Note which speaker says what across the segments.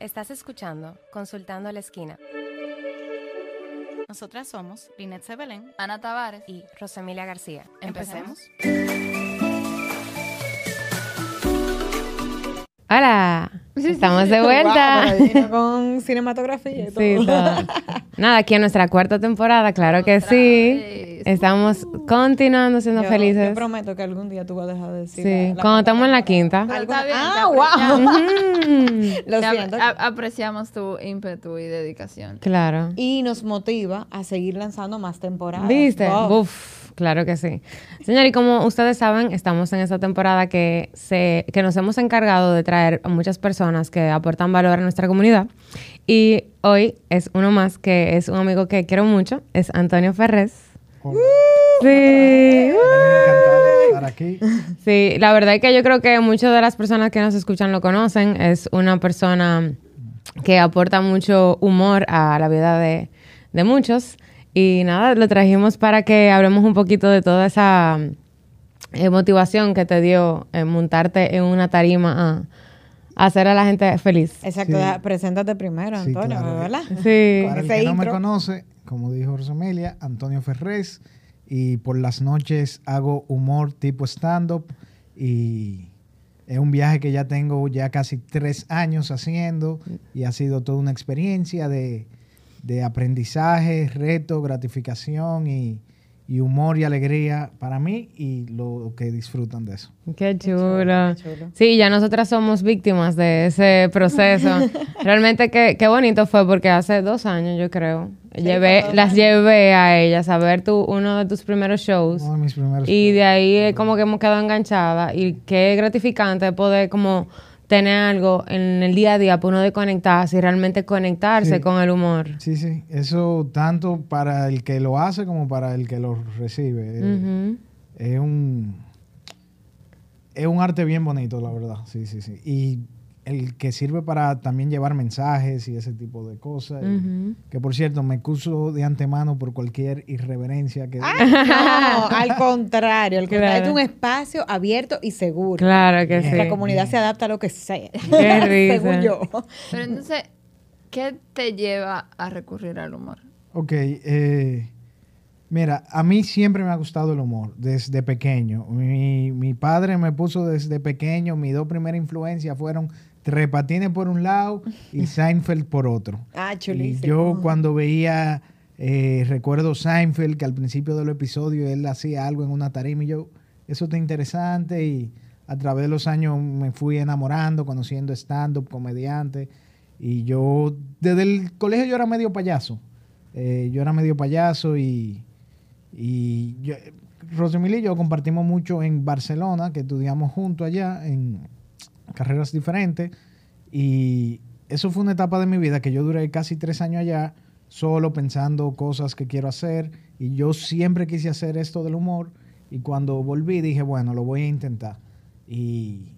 Speaker 1: Estás escuchando Consultando a la Esquina
Speaker 2: Nosotras somos Linet Sebelén
Speaker 3: Ana Tavares
Speaker 1: y Rosemilia García.
Speaker 2: ¿Empecemos?
Speaker 4: Hola, estamos de vuelta.
Speaker 5: Wow, con cinematografía y todo.
Speaker 4: Sí, todo. Nada, aquí en nuestra cuarta temporada, claro que sí.
Speaker 3: vez.
Speaker 4: Estamos continuando siendo
Speaker 5: Yo-
Speaker 4: felices.
Speaker 5: Yo prometo que algún día tú vas a dejar de decir.
Speaker 4: Sí,
Speaker 5: la- la-
Speaker 4: cuando estamos en la quinta.
Speaker 3: Está bien,
Speaker 5: Ah, wow. Lo siento.
Speaker 3: apreciamos tu ímpetu y dedicación.
Speaker 4: claro.
Speaker 5: Y nos motiva a seguir lanzando más temporadas.
Speaker 4: ¿Viste?
Speaker 5: Wow.
Speaker 4: Uf, claro que sí. Señor, y como ustedes saben, estamos en esta temporada que, se, que nos hemos encargado de traer a muchas personas que aportan valor a nuestra comunidad. Y hoy es uno más que es un amigo que quiero mucho, es Antonio Ferrez. Sí.
Speaker 6: Estar aquí.
Speaker 4: Sí, la verdad es que yo creo que muchas de las personas que nos escuchan lo conocen. Es una persona que aporta mucho humor a la vida de, de muchos. Y nada, lo trajimos para que hablemos un poquito de toda esa eh, motivación que te dio eh, montarte en una tarima a, a hacer a la gente feliz.
Speaker 5: Exacto,
Speaker 6: Sí.
Speaker 5: preséntate primero,
Speaker 6: Sí,
Speaker 5: Antonio,
Speaker 6: claro.
Speaker 5: ¿verdad?
Speaker 4: Sí.
Speaker 6: Para el que no me
Speaker 5: intro.
Speaker 6: conoce, como dijo Rosamelia, Antonio Ferrez. Y por las noches hago humor tipo stand-up. Y es un viaje que ya tengo ya casi tres años haciendo. Y ha sido toda una experiencia de, de aprendizaje, reto, gratificación y, y humor y alegría para mí y lo que disfrutan de eso.
Speaker 4: Qué chulo.
Speaker 5: qué chulo.
Speaker 4: Sí, ya nosotras somos víctimas de ese proceso. Realmente qué, qué bonito fue porque hace dos años, yo creo, llevé, las llevé a ellas a ver tu, uno de tus primeros shows.
Speaker 6: Uno de mis primeros
Speaker 4: Y de ahí es como que hemos quedado enganchadas y qué gratificante poder como tener algo en el día a día para uno de conectarse y realmente conectarse
Speaker 6: Sí.
Speaker 4: con el humor.
Speaker 6: Sí, sí, eso tanto para el que lo hace como para el que lo recibe. Eh,
Speaker 4: Ujú.
Speaker 6: Es un es un arte bien bonito, la verdad. Sí, sí, sí. Y el que sirve para también llevar mensajes y ese tipo de cosas. Que por cierto, me excuso de antemano por cualquier irreverencia que
Speaker 5: No, al contrario, al contrario,
Speaker 4: Claro.
Speaker 5: es un espacio abierto y seguro.
Speaker 4: Claro que sí.
Speaker 5: La comunidad se adapta a lo que sea.
Speaker 4: Qué risa.
Speaker 5: Según yo.
Speaker 3: Pero entonces, ¿qué te lleva a recurrir al humor?
Speaker 6: Ok, eh, mira, a mí siempre me ha gustado el humor, desde pequeño. Mi, mi padre me puso desde pequeño, mis dos primeras influencias fueron Tres Patines por un lado y Seinfeld por otro.
Speaker 5: Ah,
Speaker 6: Y
Speaker 5: chulísimo.
Speaker 6: yo cuando veía, eh, recuerdo Seinfeld, que al principio del episodio él hacía algo en una tarima y yo, eso está interesante y a través de los años me fui enamorando, conociendo stand-up, comediante y yo, desde el colegio yo era medio payaso, Eh, yo era medio payaso y, y yo, Rosemil y yo compartimos mucho en Barcelona, que estudiamos juntos allá en carreras diferentes y eso fue una etapa de mi vida que yo duré casi tres años allá, solo pensando cosas que quiero hacer. Y yo siempre quise hacer esto del humor. Y cuando volví dije, bueno, lo voy a intentar. Y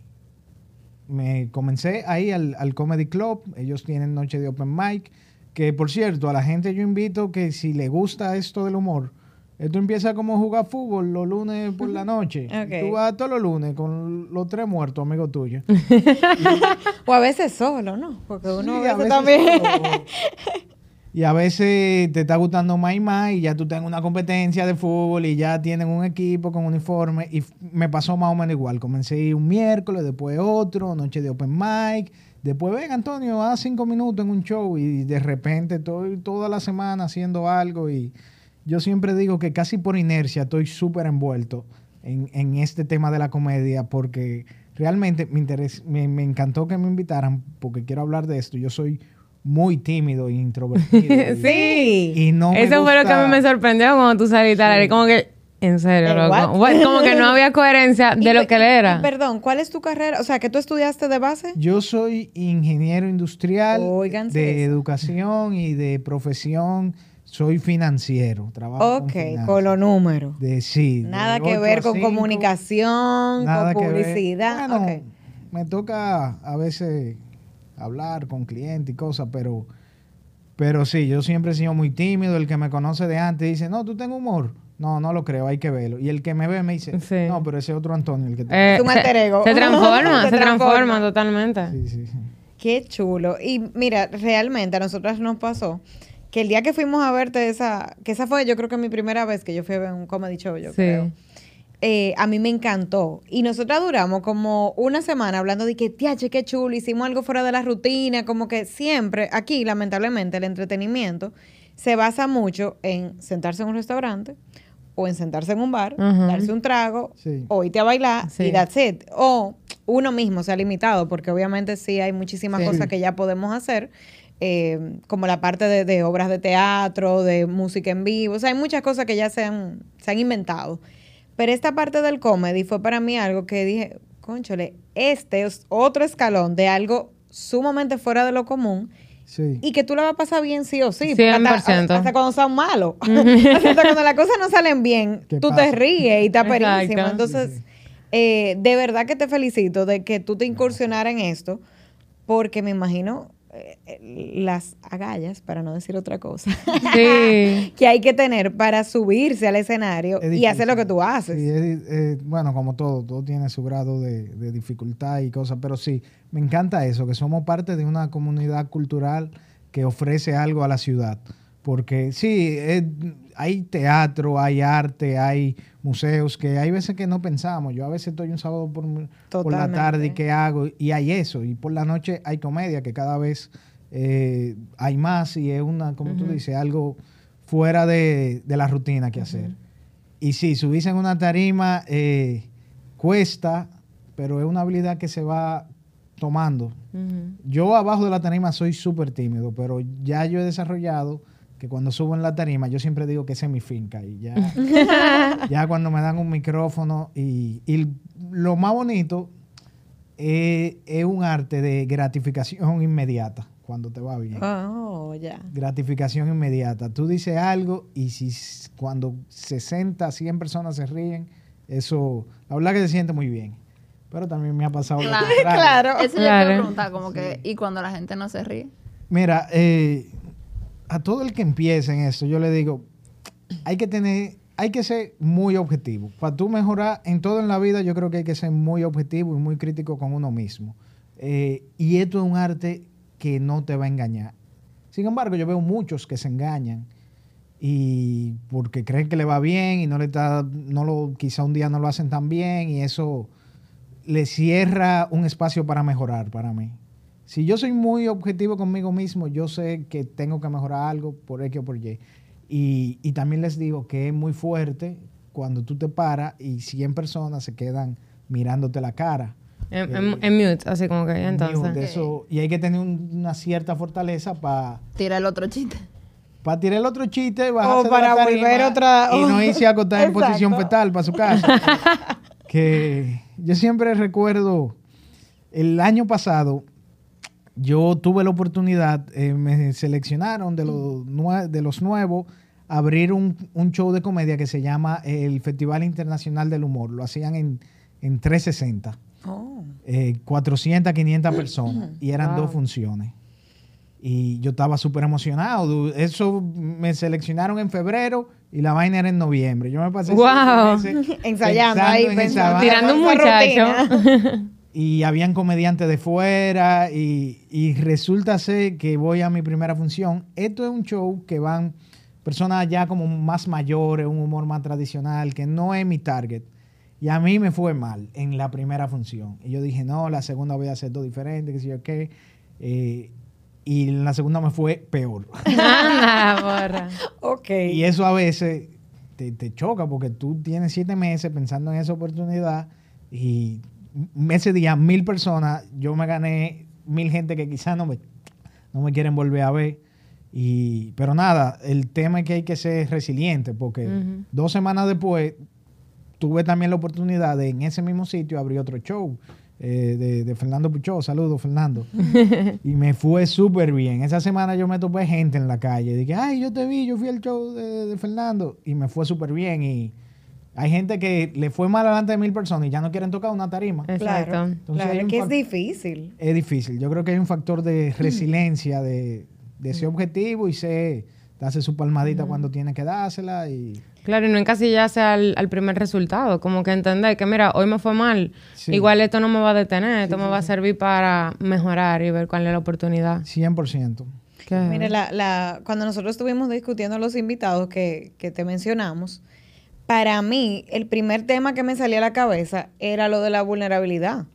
Speaker 6: me comencé ahí al, al Comedy Club. Ellos tienen noche de open mic. Que por cierto, a la gente yo invito que si le gusta esto del humor, esto empieza como jugar fútbol los lunes por la noche. Y
Speaker 5: Ok.
Speaker 6: Tú vas todos los lunes con los tres muertos, amigos tuyos.
Speaker 5: O a veces solo, ¿no? Porque uno
Speaker 6: Sí,
Speaker 5: a veces también.
Speaker 6: Y a veces te está gustando más y más y ya tú tienes una competencia de fútbol y ya tienen un equipo con uniforme y me pasó más o menos igual. Comencé un miércoles, después otro, noche de open mic, después ven Antonio, haz cinco minutos en un show y de repente estoy toda la semana haciendo algo y yo siempre digo que casi por inercia estoy súper envuelto en, en este tema de la comedia porque realmente me, interes- me, me encantó que me invitaran porque quiero hablar de esto. Yo soy muy tímido e introvertido.
Speaker 4: Sí.
Speaker 6: Y no
Speaker 4: Eso fue lo que a mí me sorprendió cuando tú saliste al aire. Como que, en serio,
Speaker 5: Eh,
Speaker 4: loco.
Speaker 5: what?
Speaker 4: Como que no había coherencia
Speaker 5: Y
Speaker 4: de lo que él era.
Speaker 5: Perdón, ¿cuál es tu carrera? O sea, que tú estudiaste de base.
Speaker 6: Yo soy ingeniero industrial de
Speaker 5: eso.
Speaker 6: educación y de profesión. Soy financiero. Trabajo
Speaker 5: Ok,
Speaker 6: con,
Speaker 5: con los números.
Speaker 6: De, sí, de
Speaker 5: Nada que ver con
Speaker 6: cinco.
Speaker 5: comunicación,
Speaker 6: Nada
Speaker 5: con
Speaker 6: que ver.
Speaker 5: publicidad.
Speaker 6: Bueno,
Speaker 5: ok.
Speaker 6: me toca a veces hablar con clientes y cosas, pero, pero sí, yo siempre he sido muy tímido. El que me conoce de antes dice, no, tú tengo humor. No, no lo creo, hay que verlo. Y el que me ve me dice,
Speaker 4: Sí.
Speaker 6: no, pero ese otro Antonio, el que te...
Speaker 4: Eh, se- transforma,
Speaker 5: Se
Speaker 4: se transforma
Speaker 5: transforma.
Speaker 4: totalmente.
Speaker 6: Sí, sí, sí.
Speaker 5: Qué chulo. Y mira, realmente a nosotras nos pasó que el día que fuimos a verte esa, que esa fue yo creo que mi primera vez que yo fui a ver un comedy show, yo
Speaker 4: Sí.
Speaker 5: creo. eh, a mí me encantó. Y nosotras duramos como una semana hablando de que, tiache, qué chulo, hicimos algo fuera de la rutina, como que siempre, aquí lamentablemente el entretenimiento se basa mucho en sentarse en un restaurante o en sentarse en un bar, darse un trago
Speaker 6: Sí.
Speaker 5: o irte a bailar
Speaker 4: Sí.
Speaker 5: y that's it. O uno mismo se ha limitado, porque obviamente sí hay muchísimas
Speaker 4: Sí.
Speaker 5: cosas que ya podemos hacer, eh, como la parte de, de obras de teatro, de música en vivo, o sea, hay muchas cosas que ya se han, se han inventado. Pero esta parte del comedy fue para mí algo que dije, conchole, este es otro escalón de algo sumamente fuera de lo común
Speaker 6: Sí.
Speaker 5: y que tú la vas a pasar bien sí o sí. porque Hasta,
Speaker 4: 100%.
Speaker 5: hasta cuando son malos. hasta cuando las cosas no salen bien,
Speaker 6: ¿Qué
Speaker 5: tú
Speaker 6: pasa?
Speaker 5: te ríes y está
Speaker 4: Exacto.
Speaker 5: perísimo. Entonces,
Speaker 6: Sí, sí.
Speaker 5: eh, de verdad que te felicito de que tú te incursionaras en esto, porque me imagino las agallas, para no decir otra cosa,
Speaker 4: Sí.
Speaker 5: que hay que tener para subirse al escenario
Speaker 6: Es
Speaker 5: y hacer lo que tú haces.
Speaker 6: Sí, es eh, bueno, como todo, todo tiene su grado de, de dificultad y cosas, pero sí, me encanta eso, que somos parte de una comunidad cultural que ofrece algo a la ciudad. Porque sí, es- hay teatro, hay arte, hay museos que hay veces que no pensamos. Yo a veces estoy un sábado por, por la tarde y qué hago, y hay eso. Y por la noche hay comedia, que cada vez eh, hay más y es una, como tú dices, algo fuera de, de la rutina que hacer. Y sí, subirse en una tarima eh, cuesta, pero es una habilidad que se va tomando. Yo abajo de la tarima soy súper tímido, pero ya yo he desarrollado que cuando subo en la tarima, yo siempre digo que esa es mi finca. Y ya, ya cuando me dan un micrófono y, y lo más bonito es un arte de gratificación inmediata cuando te va bien
Speaker 5: Oh, ya.
Speaker 6: gratificación inmediata. Tú dices algo y si cuando 60, 100 personas se ríen, eso, la verdad que se siente muy bien. Pero también me ha pasado
Speaker 3: Claro.
Speaker 5: Claro.
Speaker 3: Eso yo
Speaker 4: Claro.
Speaker 3: te preguntar, como que, ¿y cuando la gente no se ríe?
Speaker 6: Mira, eh, a todo el que empiece en esto, yo le digo, hay que tener, hay que ser muy objetivo. Para tú mejorar en todo en la vida, yo creo que hay que ser muy objetivo y muy crítico con uno mismo. Eh, y esto es un arte que no te va a engañar. Sin embargo, yo veo muchos que se engañan y porque creen que le va bien y no le está, no lo, quizá un día no lo hacen tan bien y eso le cierra un espacio para mejorar para mí. Si yo soy muy objetivo conmigo mismo, yo sé que tengo que mejorar algo por X o por Y. Y, y también les digo que es muy fuerte cuando tú te paras y 100 personas se quedan mirándote la cara.
Speaker 4: En, en mute, así como que
Speaker 6: Mute,
Speaker 4: entonces.
Speaker 6: eso, y hay que tener un- una cierta fortaleza para
Speaker 3: Tira el otro chiste.
Speaker 6: para tirar el otro chiste, bajarse de
Speaker 5: para
Speaker 6: la tarima
Speaker 5: volver otra-
Speaker 6: y no irse a acostar en posición fetal para su casa. que yo siempre recuerdo el año pasado yo tuve la oportunidad, eh, me seleccionaron de los, nue- de los nuevos a abrir un, un show de comedia que se llama el Festival Internacional del Humor. Lo hacían en, en 360.
Speaker 5: Oh.
Speaker 6: eh, 400, 500 personas y eran
Speaker 4: Wow.
Speaker 6: dos funciones. Y yo estaba súper emocionado. Eso me seleccionaron en febrero y la vaina era en noviembre. Yo me pasé
Speaker 4: Wow.
Speaker 6: seis meses
Speaker 5: Ensayando ahí, pensando.
Speaker 4: Tirando un muchacho.
Speaker 6: Y habían comediantes de fuera y, y resulta ser que voy a mi primera función. Esto es un show que van personas ya como más mayores, un humor más tradicional, que no es mi target. Y a mí me fue mal en la primera función. Y yo dije, no, la segunda voy a hacer todo diferente, que sé yo qué. Eh, y en la segunda me fue peor.
Speaker 4: Borra.
Speaker 5: Ok.
Speaker 6: Y eso a veces te, te choca porque tú tienes siete meses pensando en esa oportunidad y ese día mil personas, yo me gané mil gente que quizás no me, no me quieren volver a ver. Y, pero nada, el tema es que hay que ser resiliente porque dos semanas después tuve también la oportunidad de en ese mismo sitio abrir otro show eh, de, de Fernando Puchó. Saludos, Fernando. y me fue súper bien. Esa semana yo me topé gente en la calle. Dije, ay, yo te vi, yo fui al show de, de Fernando. Y me fue súper bien. Y hay gente que le fue mal delante de mil personas y ya no quieren tocar una tarima.
Speaker 4: Exacto.
Speaker 5: Claro,
Speaker 6: Entonces,
Speaker 5: claro, que es difícil.
Speaker 6: Es difícil. Yo creo que hay un factor de resiliencia, de, de ser objetivo y ser, darse su palmadita cuando tiene que dársela y
Speaker 4: Claro, y no encasillarse al, al primer resultado, como que entender que, mira, hoy me fue mal,
Speaker 6: Sí.
Speaker 4: igual esto no me va a detener, esto me va a servir para mejorar y ver cuál es la oportunidad.
Speaker 6: 100%.
Speaker 4: ¿Qué?
Speaker 5: Mire, la, la, cuando nosotros estuvimos discutiendo los invitados que, que te mencionamos, para mí el primer tema que me salía a la cabeza era lo de la vulnerabilidad.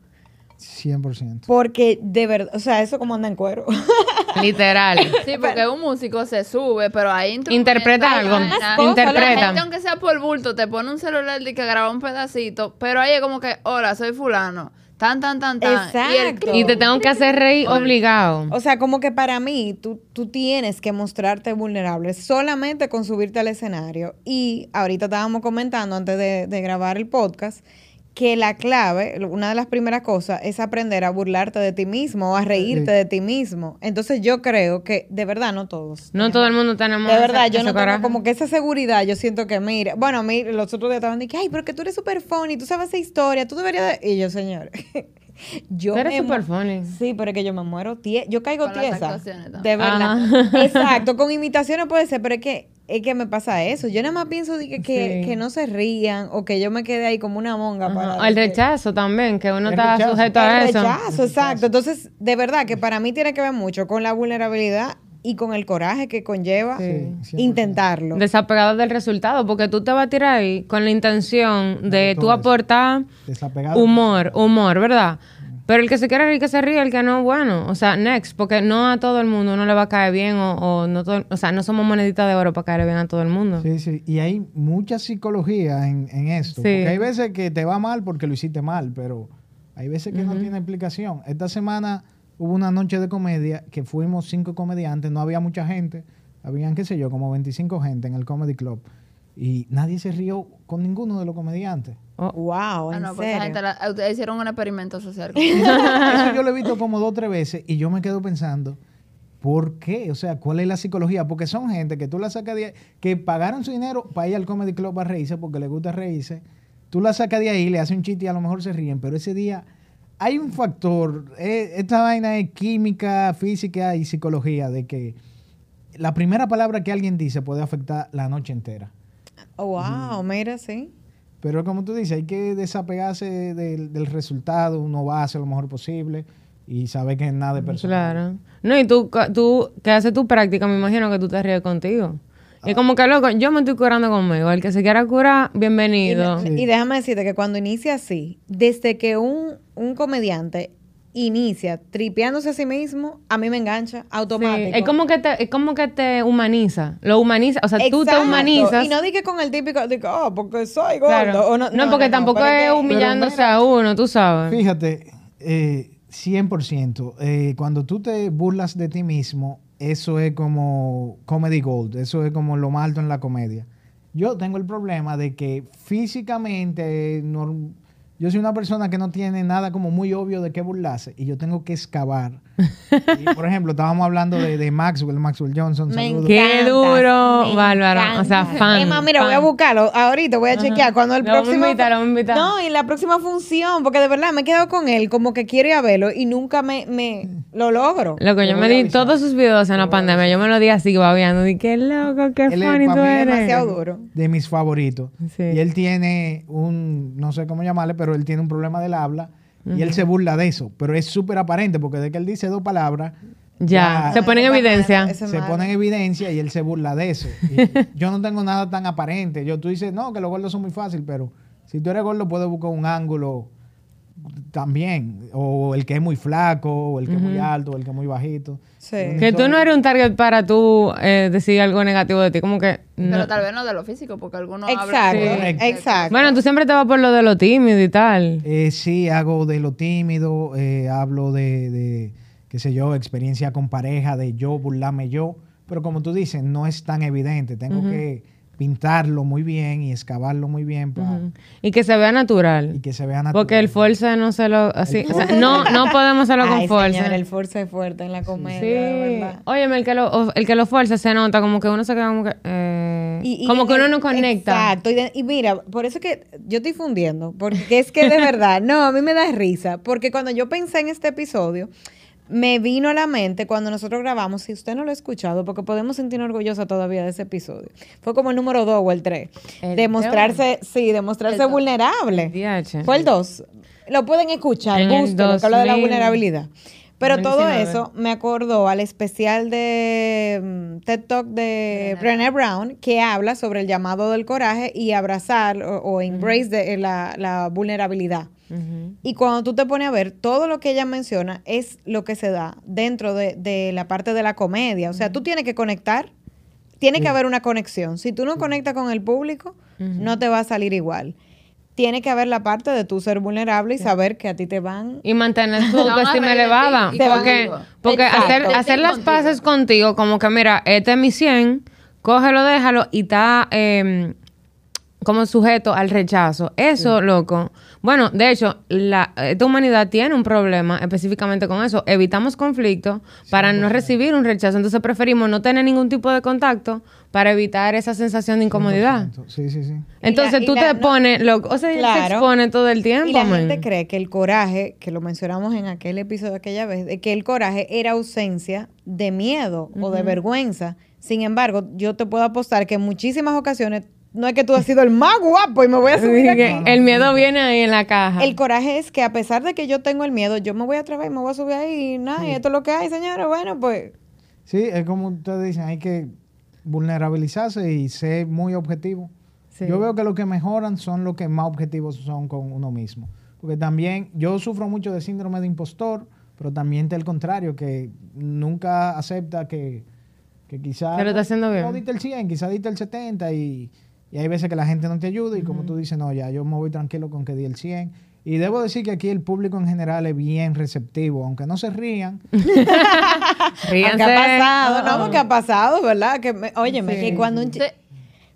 Speaker 6: 100%.
Speaker 5: Porque de verdad, o sea, eso como anda en cuero.
Speaker 4: Literal.
Speaker 3: Sí, porque un músico se sube, pero ahí
Speaker 4: Interpreta algo, interpreta.
Speaker 3: La gente, aunque sea por bulto, te pone un celular de que graba un pedacito, pero ahí es como que, hola, soy fulano. Tan, tan, tan, tan.
Speaker 5: Exacto.
Speaker 4: y te tengo que hacer reír obligado.
Speaker 5: O sea, como que para mí tú, tú tienes que mostrarte vulnerable solamente con subirte al escenario. Y ahorita estábamos comentando antes de, de grabar el podcast que la clave, una de las primeras cosas es aprender a burlarte de ti mismo o a reírte
Speaker 6: Sí.
Speaker 5: de ti mismo. Entonces yo creo que de verdad no todos.
Speaker 4: No todo el mundo tenemos
Speaker 5: De verdad,
Speaker 4: ese-
Speaker 5: yo
Speaker 4: ese
Speaker 5: no tengo como que esa seguridad, yo siento que, mira, bueno, a mí los otros días estaban diciendo, ay, pero que tú eres súper funny, tú sabes esa historia, tú deberías de... Y yo, señor, yo
Speaker 4: Tú eres súper funny.
Speaker 5: Sí, pero es que yo me muero, tie- yo caigo
Speaker 3: Con las
Speaker 5: tiesa.
Speaker 3: también.
Speaker 5: De verdad.
Speaker 4: Ajá.
Speaker 5: Exacto, con imitaciones puede ser, pero es que es que me pasa eso. Yo nada más pienso de que, que,
Speaker 4: Sí.
Speaker 5: que no se rían o que yo me quede ahí como una monga
Speaker 4: Ajá.
Speaker 5: para
Speaker 4: el rechazo también, que uno
Speaker 6: El
Speaker 4: está
Speaker 6: rechazo.
Speaker 4: sujeto a
Speaker 5: el
Speaker 4: eso.
Speaker 5: rechazo, exacto. Entonces, de verdad que para mí tiene que ver mucho con la vulnerabilidad y con el coraje que conlleva
Speaker 4: Sí.
Speaker 6: Sí, 100%.
Speaker 5: intentarlo.
Speaker 4: Desapegado del resultado, porque tú te vas a tirar ahí con la intención de tú aportar humor, humor, ¿verdad? Pero el que se quiere reír, que se ríe, el que no, bueno, o sea, next, porque no a todo el mundo no le va a caer bien o, o no todo, o sea, no somos moneditas de oro para caer bien a todo el mundo.
Speaker 6: Sí, sí. Y hay mucha psicología en, en esto.
Speaker 4: Sí.
Speaker 6: Porque hay veces que te va mal porque lo hiciste mal, pero hay veces que no tiene explicación. Esta semana hubo una noche de comedia que fuimos cinco comediantes, no había mucha gente, habían, qué sé yo, como 25 gente en el Comedy Club. Y nadie se rió con ninguno de los comediantes.
Speaker 4: Oh,
Speaker 5: Wow,
Speaker 3: Ah,
Speaker 5: en
Speaker 3: no, pues esa
Speaker 5: serio.
Speaker 3: gente la- ustedes hicieron un experimento social.
Speaker 6: Eso yo lo he visto como dos o tres veces y yo me quedo pensando, ¿por qué? O sea, ¿cuál es la psicología? Porque son gente que tú la sacas de ahí, que pagaron su dinero para ir al Comedy Club a reírse porque les gusta reírse. Tú la sacas de ahí, le haces un chiste y a lo mejor se ríen, pero ese día hay un factor, eh, esta vaina es química, física y psicología, de que la primera palabra que alguien dice puede afectar la noche entera.
Speaker 5: Oh, wow, mira, sí.
Speaker 6: Pero como tú dices, hay que desapegarse del, del resultado, uno va a hacer lo mejor posible y saber que es nada de personal.
Speaker 4: claro. No, y tú, tú que haces tu práctica, me imagino que tú te ríes contigo.
Speaker 6: Ah.
Speaker 4: Y como que, loco, yo me estoy curando conmigo. El que se quiera curar,
Speaker 5: Y,
Speaker 4: bienvenido.
Speaker 5: de- y déjame decirte que cuando inicia así, desde que un, un comediante inicia tripeándose a sí mismo, a mí me engancha
Speaker 4: Sí,
Speaker 5: automático.
Speaker 4: es como que te, es como que te humaniza. Lo humaniza. O sea, tú te humanizas.
Speaker 5: Y no dije con el típico, que, oh, porque soy gordo.
Speaker 4: Claro.
Speaker 5: o
Speaker 4: no,
Speaker 5: no,
Speaker 4: porque tampoco es
Speaker 5: que-
Speaker 4: humillándose a uno, tú sabes.
Speaker 6: Fíjate, eh, 100%. eh, cuando tú te burlas de ti mismo, eso es como comedy gold, eso es como lo más alto en la comedia. Yo tengo el problema de que físicamente norm- yo soy una persona que no tiene nada como muy obvio de qué burlarse y yo tengo que excavar. Y, por ejemplo, estábamos hablando de, de Maxwell, Maxwell Johnson.
Speaker 5: Me
Speaker 6: saludos.
Speaker 4: Qué
Speaker 5: encanta,
Speaker 4: duro,
Speaker 5: me
Speaker 4: Bárbara. O sea,
Speaker 5: encanta.
Speaker 4: fan.
Speaker 5: Es mira, voy a buscarlo ahorita, voy a chequear cuando el
Speaker 4: a
Speaker 5: próximo.
Speaker 4: invitar, lo vamos a invitar.
Speaker 5: No, en la próxima función, porque de verdad me he quedado con él, como que quiero ir a verlo y nunca me, me lo logro.
Speaker 4: Loco, yo me di todos sus videos en la pandemia. Yo me lo di así, babeando. Di qué loco, qué
Speaker 6: Él es
Speaker 4: funny
Speaker 6: pa'
Speaker 4: tú
Speaker 6: mí
Speaker 4: eres.
Speaker 5: demasiado duro.
Speaker 6: de mis favoritos.
Speaker 4: Sí.
Speaker 6: Y él tiene un, no sé cómo llamarle, pero él tiene un problema del habla y él se burla de eso. Pero es súper aparente porque de que él dice dos palabras,
Speaker 4: Ya,
Speaker 6: Ya.
Speaker 4: se pone en evidencia.
Speaker 6: se pone en evidencia y él se burla de eso. Y yo no tengo nada tan aparente. Yo, tú dices, no, que los gordos son muy fácil, pero si tú eres gordo puedes buscar un ángulo también. O el que es muy flaco, o el que es muy alto, o el que es muy bajito.
Speaker 5: Sí.
Speaker 4: Que tú no eres un target para tú eh, decir algo negativo de ti. Como que. no.
Speaker 3: Pero tal vez no de lo físico, porque algunos
Speaker 5: Exacto,
Speaker 3: hablan...
Speaker 6: Sí.
Speaker 5: exacto.
Speaker 4: Bueno, tú siempre te vas por lo de lo tímido y tal.
Speaker 6: Eh, sí, hago de lo tímido, eh, hablo de, de, qué sé yo, experiencia con pareja, de yo burlarme yo, pero como tú dices, no es tan evidente, tengo que pintarlo muy bien y excavarlo muy bien para
Speaker 4: Y que se vea natural.
Speaker 6: y que se vea natural.
Speaker 4: Porque el force no se lo. Así, o sea, no, no podemos hacerlo con force.
Speaker 5: señor, el force es fuerte en la comedia,
Speaker 4: Sí.
Speaker 5: de verdad.
Speaker 4: Óyeme, el que lo, o- el que lo fuerza se nota como que uno se queda como que. eh,
Speaker 5: Y- y
Speaker 4: como que uno no conecta.
Speaker 5: Exacto. Y, de- y mira, por eso es que yo estoy fundiendo. Porque es que de verdad, no, a mí me da risa. Porque cuando yo pensé en este episodio, me vino a la mente cuando nosotros grabamos, si usted no lo ha escuchado, porque podemos sentirnos orgullosa todavía de ese episodio. Fue como el número 2 o el 3.
Speaker 4: El
Speaker 5: Demostrarse, sí, demostrarse vulnerable. Fue el 2. Lo pueden escuchar, búsquenlo, que habla de la
Speaker 4: 2000,
Speaker 5: vulnerabilidad. Pero todo
Speaker 4: 2019.
Speaker 5: eso me acordó al especial de mm, TED Talk de Brené Brown, que habla sobre el llamado del coraje y abrazar o, o embrace de, la, la vulnerabilidad. Y cuando tú te pones a ver, todo lo que ella menciona es lo que se da dentro de, de la parte de la comedia. O sea, tú tienes que conectar, tiene que haber una conexión. Si tú no conectas con el público, no te va a salir igual. Tiene que haber la parte de tú ser vulnerable y saber que a ti te van...
Speaker 4: Y mantener tu autoestima elevada.
Speaker 3: y
Speaker 4: Porque, porque hacer, hacer las paces contigo, como que mira, este es mi 100, cógelo, déjalo y está eh, como sujeto al rechazo. Eso, loco. Bueno, de hecho, la, esta humanidad tiene un problema específicamente con eso. Evitamos conflictos para no recibir un rechazo. Entonces preferimos no tener ningún tipo de contacto para evitar esa sensación de incomodidad.
Speaker 6: Sí, sí, sí.
Speaker 4: Entonces
Speaker 5: y
Speaker 4: tú
Speaker 5: la-
Speaker 4: te
Speaker 5: no-
Speaker 4: pones, loco, o sea, se
Speaker 5: Claro.
Speaker 4: expone todo el tiempo.
Speaker 5: Y la
Speaker 4: man.
Speaker 5: gente cree que el coraje, que lo mencionamos en aquel episodio de aquella vez, de que el coraje era ausencia de miedo o de vergüenza. Sin embargo, yo te puedo apostar que en muchísimas ocasiones no es que tú has sido el más guapo y me voy a subir aquí.
Speaker 4: el miedo viene ahí en la caja.
Speaker 5: El coraje es que a pesar de que yo tengo el miedo, yo me voy a atrever y me voy a subir ahí y nada, y esto es lo que hay, señores. Bueno, pues
Speaker 6: Sí, es como ustedes dicen, hay que vulnerabilizarse y ser muy objetivo.
Speaker 4: Sí.
Speaker 6: Yo veo que los que mejoran son los que más objetivos son con uno mismo. Porque también yo sufro mucho de síndrome de impostor, pero también está el contrario, que nunca acepta que, que quizás...
Speaker 4: Lo está haciendo bien.
Speaker 6: No diste el 100, quizás diste el 70 y, y hay veces que la gente no te ayuda y como tú dices, no, ya yo me voy tranquilo con que di el 100. Y debo decir que aquí el público en general es bien receptivo, aunque no se rían,
Speaker 4: Ríanse.
Speaker 5: ¿qué ha pasado? No, porque ha pasado, ¿verdad? Que me, óyeme,
Speaker 4: Sí.
Speaker 5: que cuando un, chi-
Speaker 3: Sí.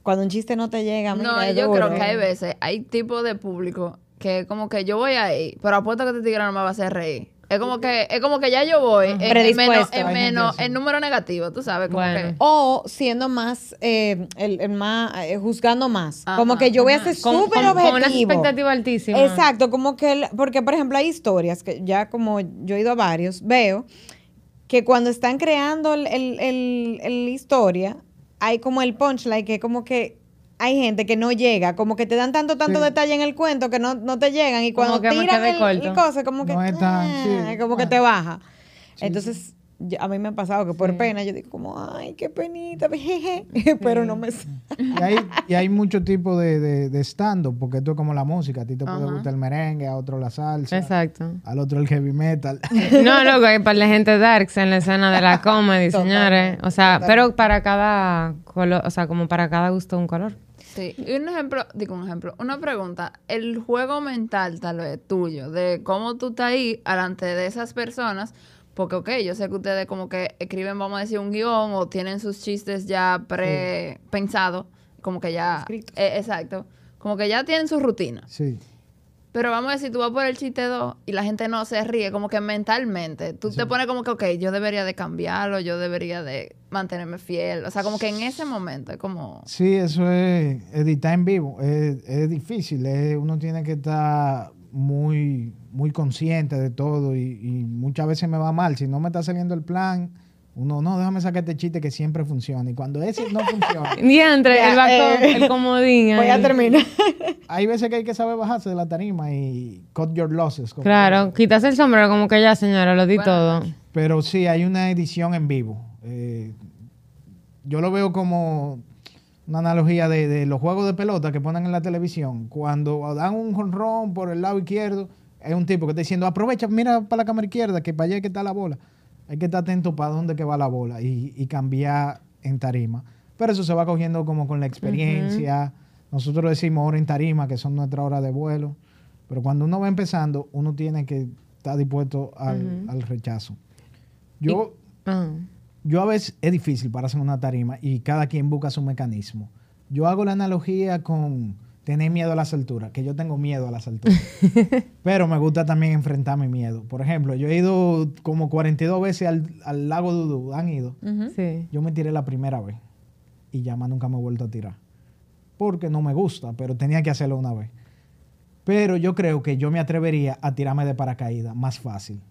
Speaker 5: cuando un chiste no te llega, mira,
Speaker 3: No, yo
Speaker 5: duro.
Speaker 3: creo que hay veces, hay tipos de público que como que yo voy ahí, pero apuesto que este tigre no me va a hacer reír. Es como que, es como que ya yo voy en, en menos, en menos, número negativo, tú sabes, como
Speaker 4: Bueno.
Speaker 3: que
Speaker 5: O siendo más, eh, el, el más, eh, juzgando más.
Speaker 3: Ajá,
Speaker 5: como que yo voy a ser súper
Speaker 4: con- con una
Speaker 5: objetivo.
Speaker 4: expectativa altísima.
Speaker 5: Exacto, como que, el- porque por ejemplo hay historias que ya como yo he ido a varios, veo que cuando están creando el, el, el- el historia, hay como el punchline que como que hay gente que no llega, como que te dan tanto, tanto
Speaker 6: Sí.
Speaker 5: detalle en el cuento que no, no te llegan y cuando tiran el, el cosa, como que,
Speaker 6: No es tan-
Speaker 5: ah,
Speaker 6: sí,
Speaker 5: como que te baja. Entonces, yo- a mí me ha pasado que por pena yo digo como, ay, qué penita, jeje", pero no me sale.
Speaker 6: Y hay, y hay muchos tipos de, de, de stand-up, porque esto es como la música. A ti te puede
Speaker 3: Ajá.
Speaker 6: gustar el merengue, a otro la salsa,
Speaker 4: Exacto.
Speaker 6: al otro el heavy metal.
Speaker 4: No, loco, hay para la gente darks en la escena de la comedy, señores. O sea, pero para cada color, o sea, como para cada gusto un color.
Speaker 3: Sí, y un ejemplo, digo un ejemplo, una pregunta, el juego mental tal vez tuyo, de cómo tú estás ahí delante de esas personas, porque ok, yo sé que ustedes como que escriben, vamos a decir, un guion o tienen sus chistes ya pre-pensados, como que ya, eh, exacto, como que ya tienen su rutina.
Speaker 6: Sí.
Speaker 3: Pero vamos a decir, tú vas por el chiste 2 y la gente no se ríe, como que mentalmente. Tú te pones como que, ok, yo debería de cambiarlo, yo debería de mantenerme fiel. O sea, como que en ese momento es como...
Speaker 6: Sí, eso es editar en vivo. Es, es difícil. es- uno tiene que estar muy, muy consciente de todo y, y muchas veces me va mal. Si no me está saliendo el plan, uno, no, déjame sacar este chiste que siempre funciona. Y cuando ese no funciona,
Speaker 4: Diantre,
Speaker 5: Ya,
Speaker 4: el, backup,
Speaker 5: eh,
Speaker 4: el comodín.
Speaker 5: Voy a terminar.
Speaker 6: hay veces que hay que saber bajarse de la tarima y cut your losses. como-
Speaker 4: Claro, quitas el sombrero como que ya, señora, lo di
Speaker 3: Bueno,
Speaker 4: todo.
Speaker 6: Pero sí, hay una edición en vivo. Eh, yo lo veo como una analogía de, de los juegos de pelota que ponen en la televisión. Cuando dan un jonrón por el lado izquierdo, hay un tipo que está diciendo, aprovecha, mira para la cámara izquierda, que para allá es que está la bola. Hay que estar atento para dónde que va la bola y, y cambiar en tarima. Pero eso se va cogiendo como con la experiencia. Nosotros decimos hora en tarima, que son nuestra hora de vuelo. Pero cuando uno va empezando, uno tiene que estar dispuesto al, al rechazo. Yo,
Speaker 4: Ah.
Speaker 6: yo a veces es difícil para hacer una tarima y cada quien busca su mecanismo. Yo hago la analogía con tener miedo a las alturas, que yo tengo miedo a las alturas. pero me gusta también enfrentar mi miedo. Por ejemplo, yo he ido como 42 veces al, al lago Dudú, ¿han ido?
Speaker 4: Sí.
Speaker 6: Yo me tiré la primera vez y ya más nunca me he vuelto a tirar. Porque no me gusta, pero tenía que hacerlo una vez. Pero yo creo que yo me atrevería a tirarme de paracaídas más fácil.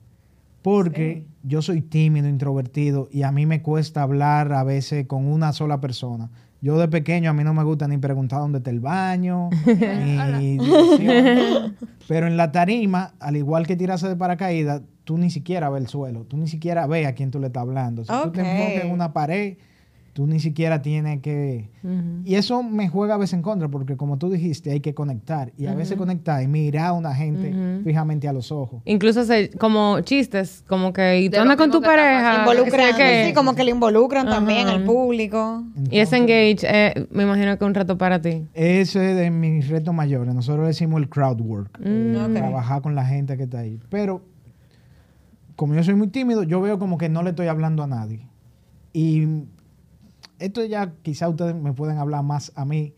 Speaker 6: Porque yo soy tímido, introvertido y a mí me cuesta hablar a veces con una sola persona. Yo de pequeño a mí no me gusta ni preguntar dónde está el baño, ni. Pero en la tarima, al igual que tirarse de paracaídas, tú ni siquiera ves el suelo, tú ni siquiera ves a quién tú le estás hablando. Si tú te enfocas en una pared, tú ni siquiera tienes que... Y eso me juega a veces en contra, porque como tú dijiste, hay que conectar. Y a veces conectar y mirar a una gente fijamente a los ojos.
Speaker 4: Incluso se, como chistes, como que, ¿y tú andas con tu pareja? Sé que-
Speaker 5: sí, como que le involucran también al público.
Speaker 4: Y ese engage, eh, me imagino que es un reto para ti.
Speaker 6: Ese es de mis retos mayores. Nosotros decimos el crowd work. eh,
Speaker 5: Ok.
Speaker 6: Trabajar con la gente que está ahí. Pero como yo soy muy tímido, yo veo como que no le estoy hablando a nadie. Y esto ya quizá ustedes me pueden hablar más a mí,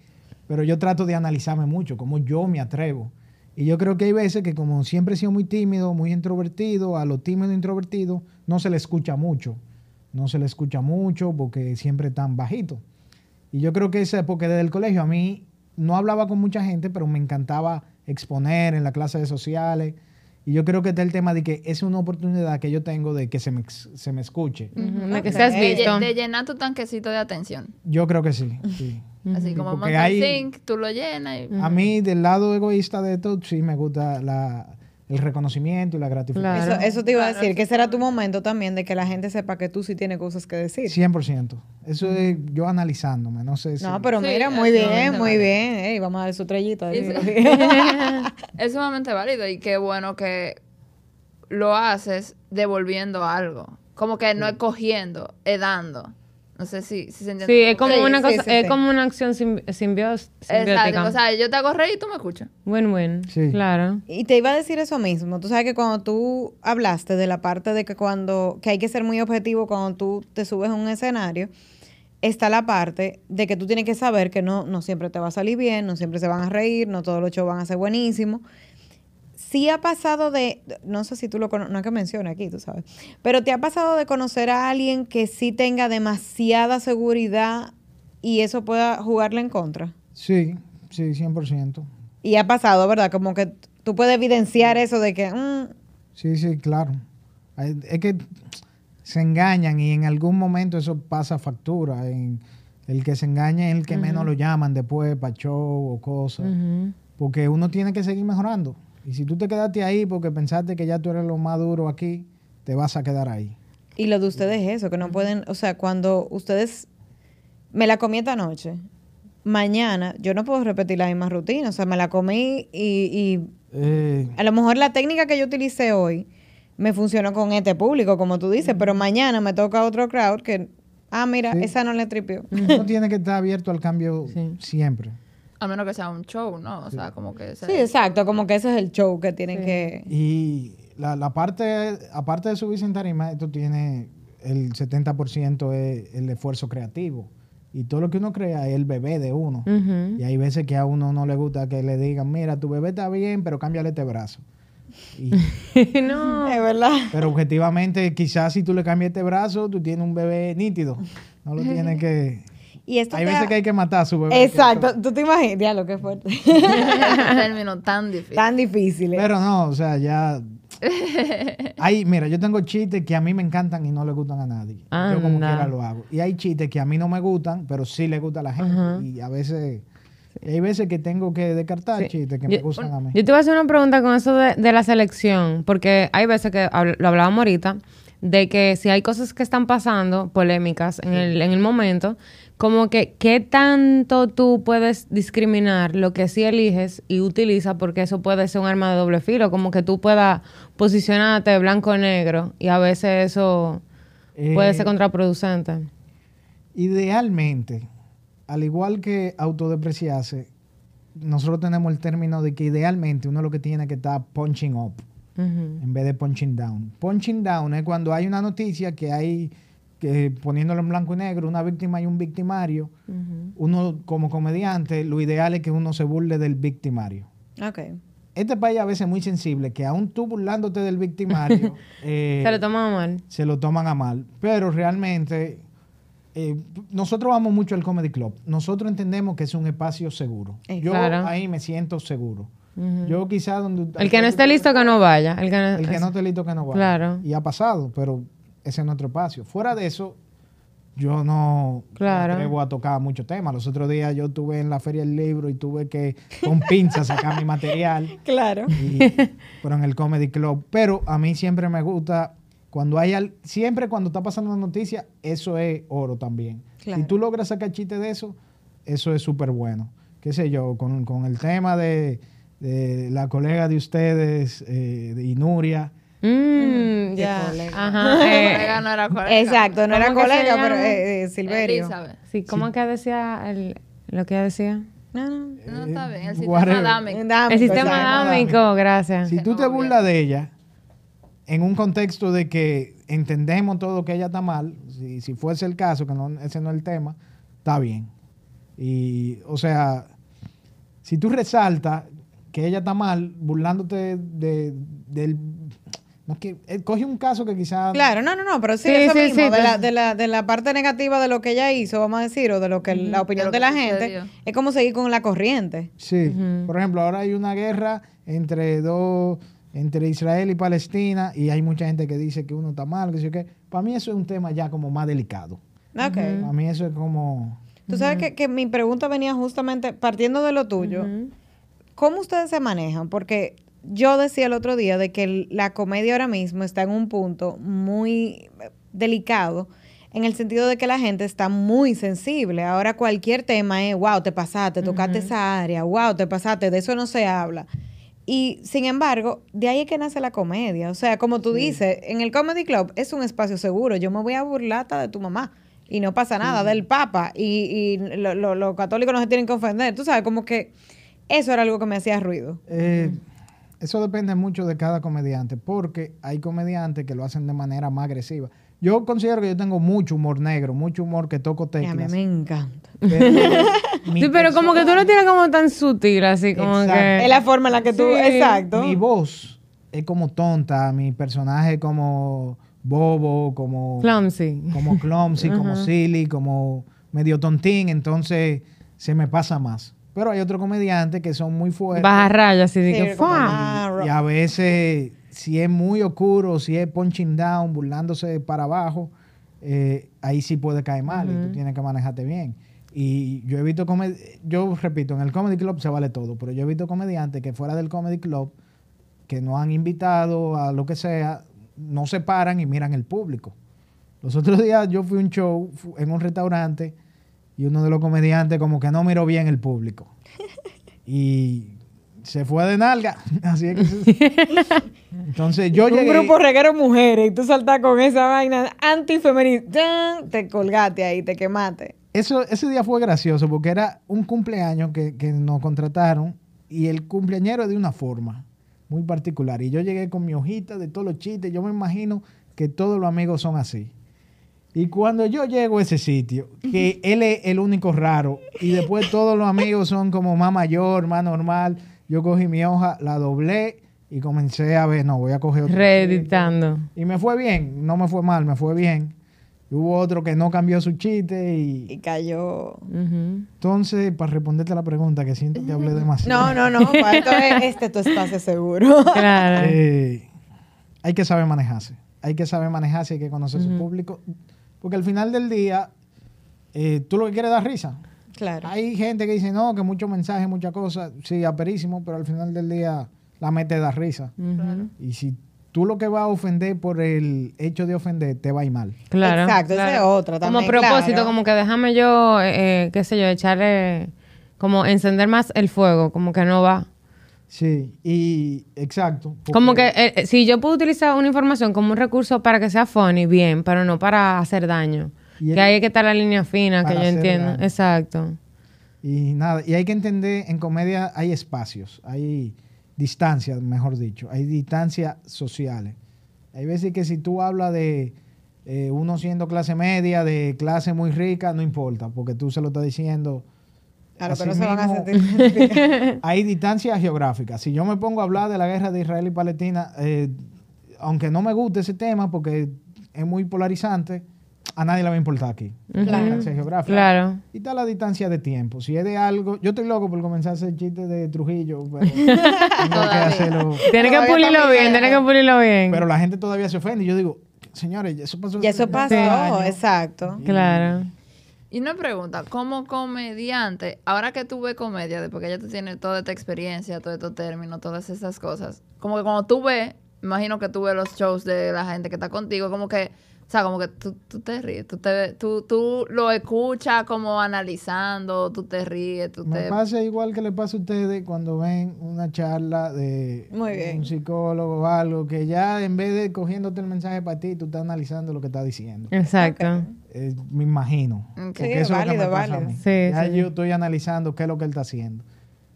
Speaker 6: pero yo trato de analizarme mucho, como yo me atrevo. Y yo creo que hay veces que como siempre he sido muy tímido, muy introvertido, a lo tímido e introvertido no se le escucha mucho. No se le escucha mucho porque siempre están bajitos. Y yo creo que esa es porque desde el colegio a mí no hablaba con mucha gente, pero me encantaba exponer en las clases de sociales. Y yo creo que está el tema de que es una oportunidad que yo tengo de que se me, se me escuche.
Speaker 4: De que
Speaker 5: Ok.
Speaker 4: seas
Speaker 3: De,
Speaker 4: visto.
Speaker 3: de llenar tu tanquecito de atención.
Speaker 6: Yo creo que sí. sí.
Speaker 3: Así como Monster
Speaker 6: hay-
Speaker 3: Inc., tú lo llenas y...
Speaker 6: A mí, del lado egoísta de esto, sí me gusta la, el reconocimiento y la gratificación.
Speaker 4: Claro.
Speaker 5: Eso, eso te iba a decir, que ese era tu momento también de que la gente sepa que tú sí tienes cosas que decir.
Speaker 6: 100%. Eso es yo analizándome, no sé si...
Speaker 5: No, pero
Speaker 3: Sí,
Speaker 5: mira,
Speaker 3: es
Speaker 5: muy bien, muy
Speaker 3: válido.
Speaker 5: bien. Ey, vamos a dar su estrellita.
Speaker 3: Y
Speaker 5: así.
Speaker 3: Es sumamente válido y qué bueno que lo haces devolviendo algo. Como que no es cogiendo, es dando. No sé si, si se entiende.
Speaker 4: Sí, es como
Speaker 5: Sí,
Speaker 4: una
Speaker 5: sí,
Speaker 4: cosa,
Speaker 5: sí,
Speaker 4: es
Speaker 5: sí.
Speaker 4: como una acción simbi- simbios- simbiótica.
Speaker 3: Exacto. O sea, yo te hago reír y tú me escuchas.
Speaker 4: Win-win.
Speaker 6: Sí.
Speaker 4: Claro.
Speaker 5: Y te iba a decir eso mismo. Tú sabes que cuando tú hablaste de la parte de que cuando que hay que ser muy objetivo cuando tú te subes a un escenario, está la parte de que tú tienes que saber que no, no siempre te va a salir bien, no siempre se van a reír, no todos los shows van a ser buenísimos. Sí ha pasado de, no sé si tú lo conoces, no es que mencione aquí, tú sabes, pero te ha pasado de conocer a alguien que sí tenga demasiada seguridad y eso pueda jugarle en contra.
Speaker 6: Sí, sí, 100%.
Speaker 5: Y ha pasado, ¿verdad? Como que tú puedes evidenciar eso de que... mm,
Speaker 6: Sí, sí, claro. Es que se engañan y en algún momento eso pasa factura. En el que se engaña es el que menos lo llaman después para show o cosas. Porque uno tiene que seguir mejorando. Y si tú te quedaste ahí porque pensaste que ya tú eres lo más duro aquí, te vas a quedar ahí.
Speaker 5: Y lo de ustedes es eso, que no pueden, o sea, cuando ustedes me la comí esta noche, mañana yo no puedo repetir la misma rutina, o sea, me la comí y, y
Speaker 6: Eh,
Speaker 5: a lo mejor la técnica que yo utilicé hoy me funcionó con este público, como tú dices, pero mañana me toca otro crowd que, ah, mira,
Speaker 6: Sí.
Speaker 5: esa no le tripió.
Speaker 6: uno tiene que estar abierto al cambio
Speaker 4: Sí.
Speaker 6: siempre.
Speaker 3: A menos que sea un show, ¿no? O sea, como que... sea-
Speaker 5: Sí, exacto, como que ese es el show que tienen que...
Speaker 6: Y la, la parte, aparte de subirse en tarima, esto tiene el 70% es el esfuerzo creativo. Y todo lo que uno crea es el bebé de uno. Y hay veces que a uno no le gusta que le digan, mira, tu bebé está bien, pero cámbiale este brazo. Y-
Speaker 4: no.
Speaker 5: Es verdad.
Speaker 6: pero objetivamente, quizás si tú le cambias este brazo, tú tienes un bebé nítido. No lo tienes que...
Speaker 5: Y esto
Speaker 6: Hay
Speaker 5: te
Speaker 6: veces
Speaker 5: ha-
Speaker 6: que hay que matar a su bebé.
Speaker 5: Exacto, tú te imaginas, ya lo que fuerte.
Speaker 3: Término tan difícil.
Speaker 5: Tan difícil. ¿eh?
Speaker 6: Pero no, o sea, ya... Hay, mira, yo tengo chistes que a mí me encantan y no le gustan a nadie. Yo como quiera lo hago. Y hay chistes que a mí no me gustan, pero sí le gusta a la gente. Y a veces... Hay veces que tengo que descartar
Speaker 4: Sí.
Speaker 6: chistes que
Speaker 4: Yo-
Speaker 6: me gustan a mí.
Speaker 4: Yo te voy a hacer una pregunta con eso de, de la selección, porque hay veces que habl- lo hablábamos ahorita, de que si hay cosas que están pasando, polémicas en, el, en el momento, como que qué tanto tú puedes discriminar lo que sí eliges y utilizas, porque eso puede ser un arma de doble filo, como que tú puedas posicionarte blanco o negro, y a veces eso puede
Speaker 6: Eh,
Speaker 4: ser contraproducente.
Speaker 6: Idealmente, al igual que autodepreciarse, nosotros tenemos el término de que idealmente uno lo que tiene que estar punching up en vez de punching down. Punching down es cuando hay una noticia que hay, que poniéndolo en blanco y negro, una víctima y un victimario. Uno como comediante, lo ideal es que uno se burle del victimario.
Speaker 5: Ok.
Speaker 6: Este país a veces es muy sensible, que aún tú burlándote del victimario, eh,
Speaker 4: Se lo toma mal.
Speaker 6: se lo toman a mal. Pero realmente, eh, nosotros vamos mucho al Comedy Club. Nosotros entendemos que es un espacio seguro.
Speaker 5: Eh,
Speaker 6: Yo
Speaker 4: claro.
Speaker 6: ahí me siento seguro. Yo quizá donde...
Speaker 4: El que no esté listo que no vaya. El que no,
Speaker 6: El que no esté listo que no vaya.
Speaker 4: Claro.
Speaker 6: Y ha pasado, pero ese es nuestro espacio. Fuera de eso, yo no
Speaker 4: Claro.
Speaker 6: me atrevo a tocar muchos temas. Los otros días yo estuve en la Feria del Libro y tuve que con pinzas sacar mi material.
Speaker 5: Claro.
Speaker 6: y- pero en el Comedy Club. Pero a mí siempre me gusta, cuando hay al- siempre cuando está pasando una noticia, eso es oro también.
Speaker 5: Claro.
Speaker 6: Si tú logras sacar chiste de eso, eso es súper bueno. Qué sé yo, con, con el tema de, de la colega de ustedes, eh, de Inuria.
Speaker 4: Mm, ya. Ajá. eh,
Speaker 3: Colega no era colega.
Speaker 5: Exacto, no era
Speaker 4: ¿Cómo que se
Speaker 5: colega, pero eh, eh, Silverio.
Speaker 3: Elizabeth.
Speaker 4: sí, ¿cómo que decía el- lo que ella decía?
Speaker 5: No, no.
Speaker 3: No, está bien. El sistema
Speaker 6: whatever.
Speaker 3: dámico.
Speaker 5: Dámico,
Speaker 4: El sistema
Speaker 5: exacto.
Speaker 4: dámico, gracias.
Speaker 6: Si tú te burlas de ella, en un contexto de que entendemos todo que ella está mal, si, si fuese el caso, que no, ese no es el tema, está bien. Y, o sea, si tú resaltas que ella está mal, burlándote de, del... No, es que, eh, coge un caso que quizás...
Speaker 5: Claro, no, no, no, pero sí,
Speaker 4: Sí,
Speaker 5: eso
Speaker 4: sí,
Speaker 5: mismo,
Speaker 4: sí,
Speaker 5: de, la, de, la, de la parte negativa de lo que ella hizo, vamos a decir, o de lo que la opinión
Speaker 3: de
Speaker 5: la gente,
Speaker 3: sucedió.
Speaker 5: es como seguir con la corriente.
Speaker 6: Sí. Por ejemplo, ahora hay una guerra entre dos, entre Israel y Palestina, y hay mucha gente que dice que uno está mal, que sé qué. Para mí eso es un tema ya como más delicado.
Speaker 5: Ok.
Speaker 6: Para mí eso es como...
Speaker 5: Tú sabes que, que mi pregunta venía justamente partiendo de lo tuyo. ¿Cómo ustedes se manejan? Porque yo decía el otro día de que la comedia ahora mismo está en un punto muy delicado en el sentido de que la gente está muy sensible. Ahora cualquier tema es, wow, te pasaste, tocaste esa área, wow, te pasaste, de eso no se habla. Y sin embargo, de ahí es que nace la comedia. O sea, como tú dices, en el Comedy Club es un espacio seguro. Yo me voy a burlar hasta de tu mamá. Y no pasa nada, del Papa. Y, y lo- lo- los católicos no se tienen que ofender. Tú sabes, como que eso era algo que me hacía ruido.
Speaker 6: Eh, Eso depende mucho de cada comediante, porque hay comediantes que lo hacen de manera más agresiva. Yo considero que yo tengo mucho humor negro, mucho humor que toco
Speaker 5: Y a mí
Speaker 6: teclas.
Speaker 5: me encanta.
Speaker 6: pero
Speaker 4: Sí, pero como que tú lo tienes como tan sutil, así como
Speaker 6: Exacto.
Speaker 4: que...
Speaker 5: Es la forma en la que tú...
Speaker 4: Sí.
Speaker 5: Exacto.
Speaker 6: Mi voz es como tonta, mi personaje es como bobo, como...
Speaker 4: Clumsy.
Speaker 6: como clumsy, como silly, como medio tontín, entonces se me pasa más. Pero hay otros comediantes que son muy fuertes.
Speaker 4: Baja raya, así de
Speaker 6: Y a veces, si es muy oscuro, si es punching down, burlándose para abajo, eh, ahí sí puede caer mal y tú tienes que manejarte bien. Y yo he visto, comed- yo repito, en el Comedy Club se vale todo, pero yo he visto comediantes que fuera del Comedy Club, que no han invitado a lo que sea, no se paran y miran el público. Los otros días yo fui a un show en un restaurante y uno de los comediantes como que no miró bien el público. Y se fue de nalga. Así es que se- Entonces yo
Speaker 5: un
Speaker 6: llegué...
Speaker 5: grupo reguero mujeres y tú saltas con esa vaina antifeminista, te colgaste ahí, te quemaste.
Speaker 6: Eso, ese día fue gracioso porque era un cumpleaños que, que nos contrataron y el cumpleañero de una forma muy particular. Y yo llegué con mi hojita de todos los chistes. Yo me imagino que todos los amigos son así. Y cuando yo llego a ese sitio, que él es el único raro, y después todos los amigos son como más mayor, más normal, yo cogí mi hoja, la doblé y comencé a ver, no, voy a coger otro.
Speaker 4: Reeditando.
Speaker 6: Y me fue bien, no me fue mal, me fue bien. Y hubo otro que no cambió su chiste y
Speaker 5: Y cayó.
Speaker 6: Entonces, para responderte a la pregunta, que siento que hablé demasiado.
Speaker 5: No, no, no. pa, Esto es este tu espacio seguro.
Speaker 4: Claro.
Speaker 6: Eh, hay que saber manejarse. Hay que saber manejarse, hay que conocer su público. Porque al final del día, eh, tú lo que quieres es dar risa.
Speaker 5: Claro.
Speaker 6: Hay gente que dice, no, que muchos mensajes, muchas cosas. Sí, aperísimo, pero al final del día la mete da risa. Y si tú lo que vas a ofender por el hecho de ofender, te va a ir mal.
Speaker 4: Claro.
Speaker 5: Exacto, esa es otra también,
Speaker 4: Como propósito,
Speaker 5: claro.
Speaker 4: como que déjame yo, eh, qué sé yo, echarle, como encender más el fuego, como que no va.
Speaker 6: Sí, y exacto.
Speaker 4: Como que eh, eh, si yo puedo utilizar una información como un recurso para que sea funny, bien, pero no para hacer daño.
Speaker 6: El-
Speaker 4: que ahí hay que estar la línea fina, que yo entiendo.
Speaker 6: daño.
Speaker 4: Exacto.
Speaker 6: Y nada, y hay que entender, en comedia hay espacios, hay distancias, mejor dicho, hay distancias sociales. Hay veces que si tú hablas de eh, uno siendo clase media, de clase muy rica, no importa, porque tú se lo estás diciendo.
Speaker 5: Claro,
Speaker 6: Así
Speaker 5: pero no se van a sentir.
Speaker 6: Hay distancias geográficas. Si yo me pongo a hablar de la guerra de Israel y Palestina, eh, aunque no me guste ese tema porque es muy polarizante, a nadie le va a importar aquí. La distancia geográfica.
Speaker 4: Claro.
Speaker 6: Y está la distancia de tiempo. Si es de algo, yo estoy loco por comenzar a hacer chistes de Trujillo, pero tengo que hacerlo.
Speaker 4: Tiene que pulirlo bien, tiene que pulirlo bien.
Speaker 6: Pero la gente todavía se ofende. Y yo digo, señores, eso pasó.
Speaker 5: Y eso pasó,
Speaker 6: 30 años.
Speaker 5: exacto.
Speaker 4: Claro.
Speaker 3: Y una pregunta, como comediante, ahora que tú ves comedia, después que ya tú toda esta experiencia, todos estos términos, todas esas cosas, como que cuando tú ves, imagino que tú ves los shows de la gente que está contigo, como que, sea, como que tú, tú te ríes, tú, te, tú, tú lo escuchas como analizando, tú te ríes, tú
Speaker 6: Me
Speaker 3: te...
Speaker 6: pasa igual que le pasa a ustedes cuando ven una charla de
Speaker 5: Muy bien.
Speaker 6: un psicólogo o algo, que ya en vez de cogiéndote el mensaje para ti, tú estás analizando lo que está diciendo.
Speaker 4: Exacto.
Speaker 6: Eh, me imagino.
Speaker 3: Ok.
Speaker 6: Porque
Speaker 5: Sí,
Speaker 6: eso es
Speaker 5: válido,
Speaker 6: me pasa a
Speaker 5: válido.
Speaker 6: mí.
Speaker 4: Sí,
Speaker 6: ya
Speaker 4: sí.
Speaker 6: yo estoy analizando qué es lo que él está haciendo.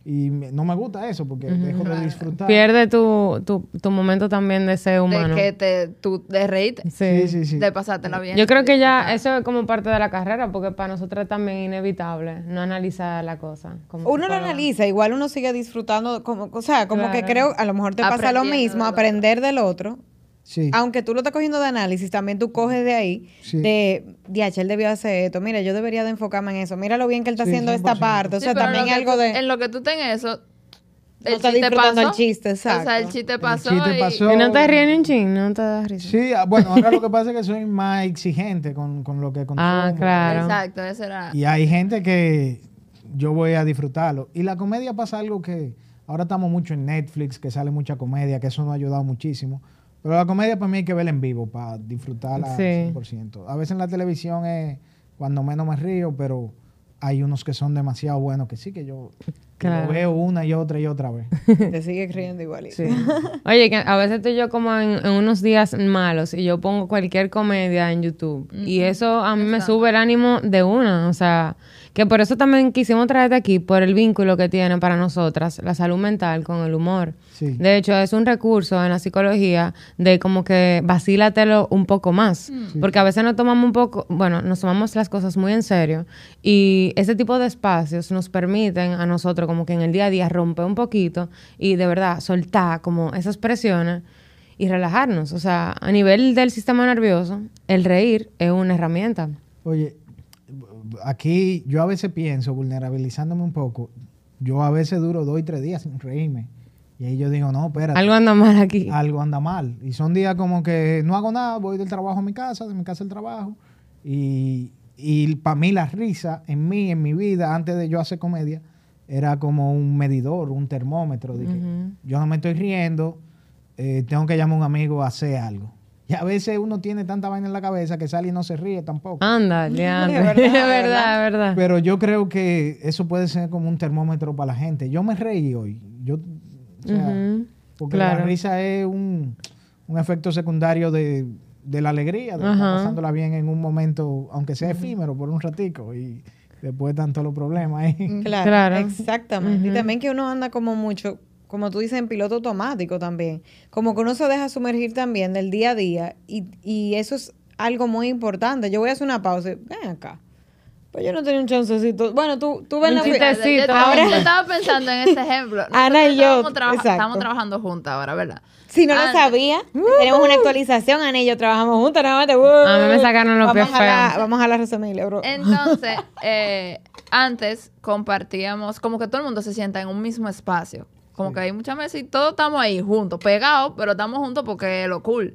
Speaker 6: Y me- no me gusta eso porque dejo de disfrutar.
Speaker 4: Pierde tu, tu, tu momento también de ser
Speaker 3: de
Speaker 4: humano.
Speaker 3: que te, tú, de reírte,
Speaker 4: Sí.
Speaker 6: Sí, sí, sí.
Speaker 3: de pasártela bien.
Speaker 4: Yo creo que ya eso es como parte de la carrera, porque para nosotros es también inevitable no analizar la cosa. como
Speaker 5: Uno lo analiza, igual uno sigue disfrutando, como, o sea, como que creo, a lo mejor te pasa lo mismo, aprender del otro,
Speaker 6: Sí.
Speaker 5: aunque tú lo estás cogiendo de análisis, también tú coges de ahí,
Speaker 6: Sí.
Speaker 5: de, DH, él debió hacer esto, mira, yo debería de enfocarme en eso, mira lo bien que él está
Speaker 6: Sí,
Speaker 5: haciendo esta
Speaker 6: 100%.
Speaker 5: parte, o sea, también algo
Speaker 3: tú-
Speaker 5: de...
Speaker 3: En lo que tú ten eso,
Speaker 5: No estás disfrutando el chiste,
Speaker 3: O sea, el
Speaker 5: exacto.
Speaker 3: chiste pasó.
Speaker 6: chiste
Speaker 3: y-
Speaker 6: pasó.
Speaker 4: Y no te ríes ni un ching, no te das risa.
Speaker 6: Sí, ah, bueno, ahora lo que pasa es que soy más exigente con, con lo que consumo.
Speaker 4: Ah, claro.
Speaker 3: Exacto, ese era.
Speaker 6: Y hay gente que yo voy a disfrutarlo. Y la comedia pasa algo que ahora estamos mucho en Netflix, que sale mucha comedia, que eso nos ha ayudado muchísimo. Pero la comedia para mí hay que verla en vivo para disfrutarla
Speaker 4: Sí.
Speaker 6: 100%. A veces en la televisión es cuando menos me río, pero hay unos que son demasiado buenos que sí que yo
Speaker 4: Claro.
Speaker 6: lo veo una y otra y otra vez.
Speaker 5: Te sigues riendo igualito.
Speaker 4: Oye, que a veces estoy yo como en, en unos días malos y yo pongo cualquier comedia en YouTube. Y eso a mí me sube el ánimo de una. O sea, que por eso también quisimos traerte aquí, por el vínculo que tiene para nosotras la salud mental con el humor.
Speaker 6: Sí.
Speaker 4: De hecho, es un recurso en la psicología de como que vacílatelo un poco más. Porque a veces nos tomamos un poco, bueno, nos tomamos las cosas muy en serio. Y ese tipo de espacios nos permiten a nosotros como que en el día a día romper un poquito y de verdad soltar como esas presiones y relajarnos. O sea, a nivel del sistema nervioso, el reír es una herramienta.
Speaker 6: Oye, aquí yo a veces pienso, vulnerabilizándome un poco, yo a veces duro dos y tres días sin reírme. Y ahí yo digo, no, espérate.
Speaker 4: Algo anda mal aquí.
Speaker 6: algo anda mal. Y son días como que no hago nada, voy del trabajo a mi casa, de mi casa al trabajo. Y, y para mí la risa, en mí, en mi vida, antes de yo hacer comedia, era como un medidor, un termómetro. De que yo no me estoy riendo, eh, tengo que llamar a un amigo a hacer algo. Y a veces uno tiene tanta vaina en la cabeza que sale y no se ríe tampoco.
Speaker 4: Anda, Leandro.
Speaker 5: Es
Speaker 4: Es
Speaker 5: verdad,
Speaker 4: verdad,
Speaker 5: verdad.
Speaker 4: verdad.
Speaker 6: Pero yo creo que eso puede ser como un termómetro para la gente. Yo me reí hoy. Yo, o sea,
Speaker 4: Ujú.
Speaker 6: porque
Speaker 4: Claro.
Speaker 6: la risa es un, un efecto secundario de, de la alegría, de estar pasándola bien en un momento, aunque sea efímero, por un ratico. Y después están todos los problemas ahí.
Speaker 5: Claro,
Speaker 4: Claro.
Speaker 5: exactamente. Y también que uno anda como mucho, como tú dices, en piloto automático también. Como que uno se deja sumergir también del día a día y, y eso es algo muy importante. Yo voy a hacer una pausa. y, Ven acá. Pues yo no tenía un chancecito. Bueno, tú, tú ves
Speaker 4: Un
Speaker 5: la
Speaker 4: chistecito.
Speaker 3: Yo,
Speaker 5: Ahora-
Speaker 3: yo estaba pensando en ese ejemplo.
Speaker 5: Ana y yo,
Speaker 3: Estamos, traba-
Speaker 5: exacto.
Speaker 3: estamos trabajando juntas ahora, ¿verdad?
Speaker 5: Si no lo sabía, tenemos una actualización. Ana y yo trabajamos juntas. Nada más
Speaker 4: A mí me sacaron los
Speaker 5: vamos
Speaker 4: pies
Speaker 5: a la-
Speaker 4: feos.
Speaker 5: Vamos a la Emilia, bro.
Speaker 3: Entonces, eh, antes compartíamos, como que todo el mundo se sienta en un mismo espacio. Como que hay muchas mesas y todos estamos ahí juntos, pegados, pero estamos juntos porque es lo cool.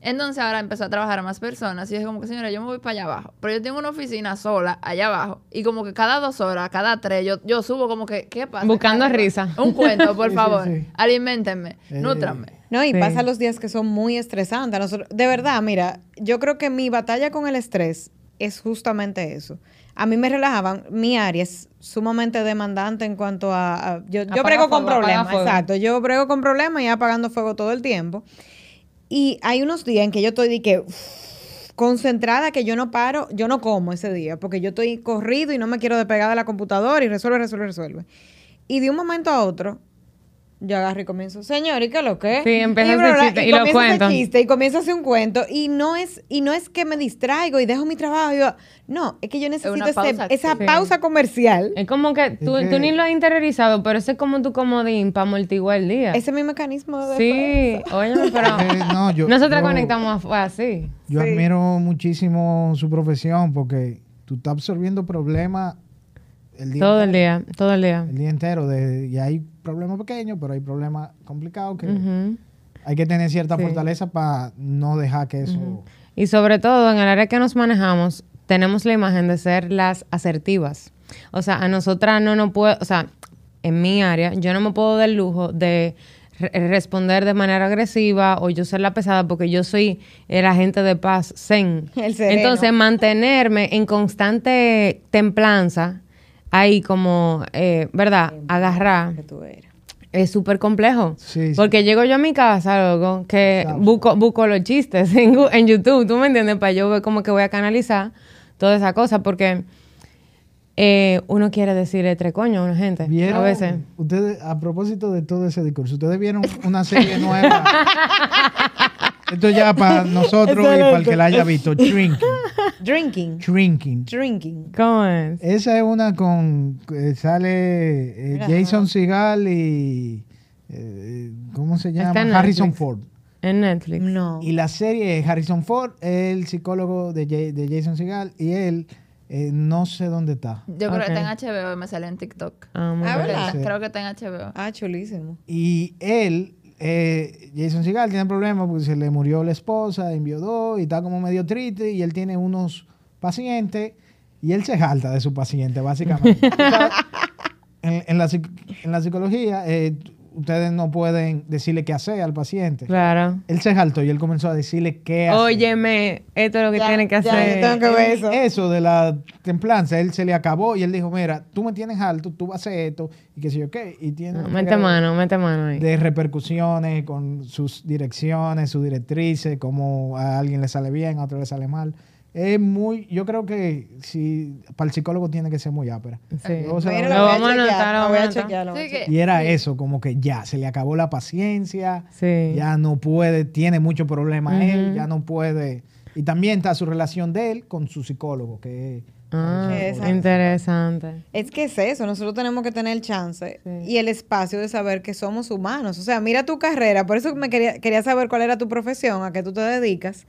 Speaker 3: Entonces ahora empezó a trabajar a más personas y es como que, señora, yo me voy para allá abajo. Pero yo tengo una oficina sola allá abajo y como que cada dos horas, cada tres, yo, yo subo como que, ¿qué pasa?
Speaker 4: Buscando risa.
Speaker 3: Un cuento, por
Speaker 6: Sí, sí,
Speaker 3: favor.
Speaker 6: sí.
Speaker 3: Aliméntenme,
Speaker 6: Eh.
Speaker 3: nútranme.
Speaker 5: No, y
Speaker 4: Sí.
Speaker 5: pasa los días que son muy estresantes. Nosotros, de verdad, mira, yo creo que mi batalla con el estrés es justamente eso. A mí me relajaban, mi área es sumamente demandante en cuanto a... a- yo yo brego con
Speaker 4: fuego,
Speaker 5: problemas, exacto. Yo brego con problemas y apagando fuego todo el tiempo. Y hay unos días en que yo estoy de que uff, concentrada que yo no paro, yo no como ese día, porque yo estoy corrido y no me quiero despegar de la computadora y resuelve, resuelve, resuelve. Y de un momento a otro, yo agarro y comienzo, señor, ¿y qué es lo que?
Speaker 4: Sí, empieza
Speaker 5: y,
Speaker 4: ese
Speaker 5: bla, bla,
Speaker 4: chiste y lo
Speaker 5: comienza ese
Speaker 4: cuento.
Speaker 5: chiste y comienza a hacer un cuento y no es y no es que me distraigo y dejo mi trabajo. y yo- no, es que yo necesito ese-
Speaker 3: pausa
Speaker 5: esa pausa comercial.
Speaker 4: Es como que tú, ni lo has interiorizado, pero ese es como tu comodín para amortiguar el día.
Speaker 5: Ese es mi mecanismo de
Speaker 4: Sí, óyeme, pero
Speaker 6: Eh, no, yo-
Speaker 4: nosotros
Speaker 6: yo-
Speaker 4: conectamos así.
Speaker 6: Yo
Speaker 5: Sí.
Speaker 6: admiro muchísimo su profesión porque tú estás absorbiendo problemas el día
Speaker 4: Todo el día, todo el día.
Speaker 6: El día entero. De, y hay problemas pequeños, pero hay problemas complicados que hay que tener cierta
Speaker 4: Sí.
Speaker 6: fortaleza para no dejar que eso...
Speaker 4: Y sobre todo en el área que nos manejamos, tenemos la imagen de ser las asertivas. O sea, a nosotras no nos puede, o sea, en mi área, yo no me puedo dar el lujo de re- responder de manera agresiva o yo ser la pesada porque yo soy el agente de paz zen.
Speaker 5: El.
Speaker 4: Entonces, mantenerme en constante templanza, ahí como, eh, ¿verdad? Agarrar es súper complejo.
Speaker 6: Sí, sí.
Speaker 4: Porque llego yo a mi casa, loco, que busco, busco los chistes en, YouTube, ¿tú me entiendes? Para yo ver como que voy a canalizar toda esa cosa, porque eh, uno quiere decirle tres coños a una gente
Speaker 6: ¿Vieron?
Speaker 4: a veces.
Speaker 6: Ustedes, a propósito de todo ese discurso, ustedes vieron una serie nueva. Esto ya para nosotros y para el que la haya visto. Drinking.
Speaker 5: Drinking.
Speaker 6: Drinking.
Speaker 5: Drinking.
Speaker 4: ¿Cómo es?
Speaker 6: Esa es una con. eh, sale eh,
Speaker 5: Mira,
Speaker 6: Jason Segal y. eh, ¿Cómo se llama?
Speaker 4: Está en
Speaker 6: Harrison
Speaker 4: Netflix.
Speaker 6: Ford.
Speaker 4: En Netflix.
Speaker 5: No.
Speaker 6: Y la serie es Harrison Ford, el psicólogo de, Ja- de Jason Segal, y él eh, no sé dónde está.
Speaker 3: Yo creo que está en HBO y me sale en TikTok.
Speaker 4: Ah, muy
Speaker 5: Ah,
Speaker 4: bien.
Speaker 5: ¿verdad?
Speaker 6: Sí.
Speaker 3: Creo que está en HBO.
Speaker 5: Ah, chulísimo.
Speaker 6: Y él, eh, Jason Segal, tiene problemas porque se le murió la esposa, enviudó y está como medio triste. Y él tiene unos pacientes y él se jalta de su paciente, básicamente. En, en la, en la psicología, eh, ustedes no pueden decirle qué hacer al paciente.
Speaker 4: Claro.
Speaker 6: Él se jaltó y él comenzó a decirle qué hacer.
Speaker 4: Óyeme, esto es lo que
Speaker 5: Ya,
Speaker 4: tienen que
Speaker 5: ya,
Speaker 4: hacer.
Speaker 5: yo tengo que ver eso.
Speaker 6: Eso de la templanza, él se le acabó y él dijo, mira, tú me tienes alto, tú vas a hacer esto y qué sé yo qué. Y tiene
Speaker 4: No, mete mano, mete mano ahí.
Speaker 6: de repercusiones con sus direcciones, sus directrices, cómo a alguien le sale bien, a otro le sale mal. Es muy, yo creo que si para el psicólogo tiene que ser muy ápera.
Speaker 4: Sí.
Speaker 5: Mira,
Speaker 4: Lo vamos a anotar, lo
Speaker 5: voy
Speaker 4: a
Speaker 5: chequear, lo voy a
Speaker 3: Sí,
Speaker 5: chequear.
Speaker 3: que-
Speaker 6: y era eso, como que ya, se le acabó la paciencia,
Speaker 4: Sí.
Speaker 6: ya no puede, tiene mucho problema él, ya no puede. Y también está su relación de él con su psicólogo, que es
Speaker 4: Ah,
Speaker 5: Exacto.
Speaker 4: interesante.
Speaker 5: Es que es eso, nosotros tenemos que tener el chance
Speaker 4: Sí.
Speaker 5: y el espacio de saber que somos humanos. O sea, mira tu carrera, por eso me quería, quería saber cuál era tu profesión, a qué tú te dedicas.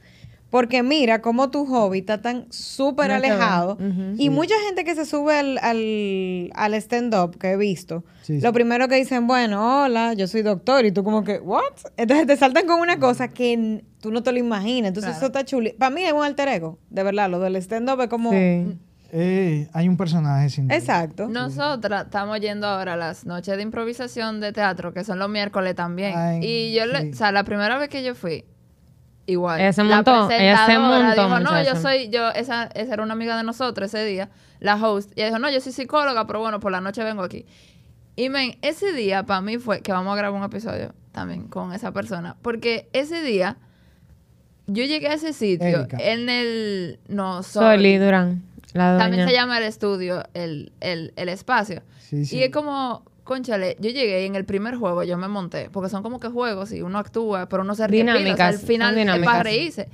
Speaker 5: Porque mira cómo tu hobby está tan súper alejado. Y mucha gente que se sube al, al, al stand-up que he visto,
Speaker 6: Sí,
Speaker 5: lo
Speaker 6: sí.
Speaker 5: primero que dicen, bueno, hola, yo soy doctor. Y tú como que, ¿what? Entonces te saltan con una cosa que tú no te lo imaginas. Entonces
Speaker 3: Claro.
Speaker 5: eso está chulo. Para mí es un alter ego, de verdad. Lo del stand-up es como...
Speaker 4: Sí.
Speaker 6: Eh, hay un personaje sin duda.
Speaker 5: Exacto.
Speaker 3: Nosotras estamos yendo ahora a las noches de improvisación de teatro, que son los miércoles también.
Speaker 6: Ay,
Speaker 3: y yo, le, o sea, la primera vez que yo fui, igual.
Speaker 4: Ella se
Speaker 3: la
Speaker 4: montó, ella se montó,
Speaker 3: dijo, no, yo
Speaker 4: muchacha".
Speaker 3: soy, yo, esa, esa era una amiga de nosotros ese día, la host. Y ella dijo, no, yo soy psicóloga, pero bueno, por la noche vengo aquí. Y men, ese día para mí fue que vamos a grabar un episodio también con esa persona. Porque ese día yo llegué a ese sitio
Speaker 6: Erika.
Speaker 3: en el. No,
Speaker 4: Soli Durán, la doña.
Speaker 3: también se llama el estudio, el, el, el espacio.
Speaker 6: Sí, sí.
Speaker 3: Y es como, conchale, yo llegué y en el primer juego yo me monté, porque son como que juegos y uno actúa, pero uno se ríe. pila, o sea,
Speaker 4: Dinámicas,
Speaker 3: al final es para reírse.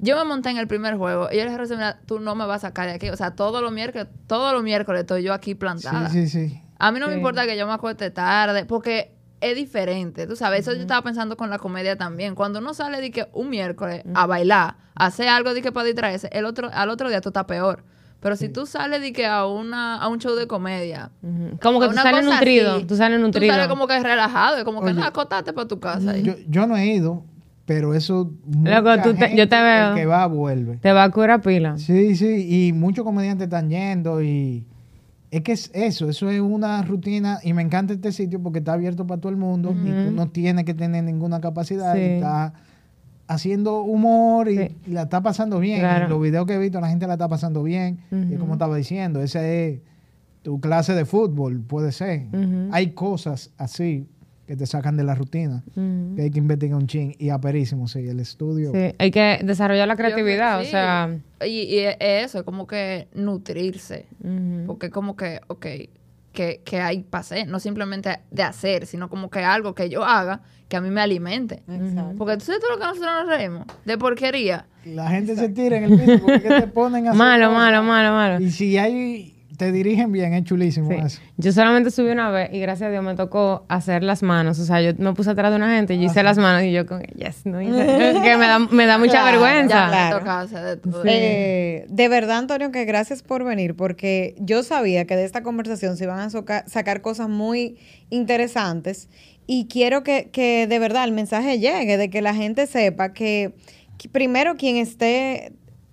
Speaker 3: Yo me monté en el primer juego y yo les dije, mira, tú no me vas a sacar de aquí. O sea, todos los miércoles, todos los miércoles estoy yo aquí plantada.
Speaker 6: Sí, sí, sí.
Speaker 3: A mí no me importa que yo me acueste tarde, porque es diferente, tú sabes. Eso yo estaba pensando con la comedia también. Cuando uno sale de que un miércoles a bailar, a hacer algo de que para distraerse, el otro, al otro día tú estás peor. Pero si tú sales de que a una a un show de comedia.
Speaker 4: Como que tú sales nutrido,
Speaker 3: así,
Speaker 4: tú sales nutrido.
Speaker 3: Tú sales como que relajado, y como que
Speaker 6: Oye,
Speaker 3: no, acostate para tu casa.
Speaker 6: Yo, yo no he ido, pero eso.
Speaker 4: Loco, tú te- yo te veo.
Speaker 6: el que va, vuelve.
Speaker 4: Te va a curar pila.
Speaker 6: Sí, sí, y muchos comediantes están yendo y es que es eso, eso es una rutina y me encanta este sitio porque está abierto para todo el mundo y tú no tienes que tener ninguna capacidad
Speaker 4: Sí.
Speaker 6: y está haciendo humor y,
Speaker 4: Sí.
Speaker 6: y la está pasando bien.
Speaker 4: Claro.
Speaker 6: En los videos que he visto la gente la está pasando bien y como estaba diciendo, esa es tu clase de fútbol, puede ser. Hay cosas así que te sacan de la rutina, que hay que investigar un chin y aperísimo, sí, el estudio.
Speaker 4: Sí, hay que desarrollar la creatividad, o sea...
Speaker 3: Y, y es eso, es como que nutrirse. Porque como que, ok, que, que hay para hacer, no simplemente de hacer, sino como que algo que yo haga que a mí me alimente.
Speaker 5: Exacto.
Speaker 3: Porque tú sabes todo lo que nosotros nos reímos de porquería.
Speaker 6: La gente se tira en el piso porque te ponen a hacer
Speaker 4: Malo,
Speaker 6: cosas.
Speaker 4: malo, malo, malo.
Speaker 6: Y si hay, te dirigen bien, es chulísimo
Speaker 4: Sí.
Speaker 6: eso.
Speaker 4: Yo solamente subí una vez y gracias a Dios me tocó hacer las manos. O sea, yo me puse atrás de una gente y yo hice las manos y yo con yes, no hice. que me da, me da mucha
Speaker 5: Claro,
Speaker 4: vergüenza.
Speaker 3: Ya
Speaker 5: Claro.
Speaker 3: me toca hacer de todo.
Speaker 5: Eh, de verdad, Antonio, que gracias por venir, porque yo sabía que de esta conversación se iban a soca- sacar cosas muy interesantes y quiero que, que de verdad el mensaje llegue, de que la gente sepa que, que primero quien esté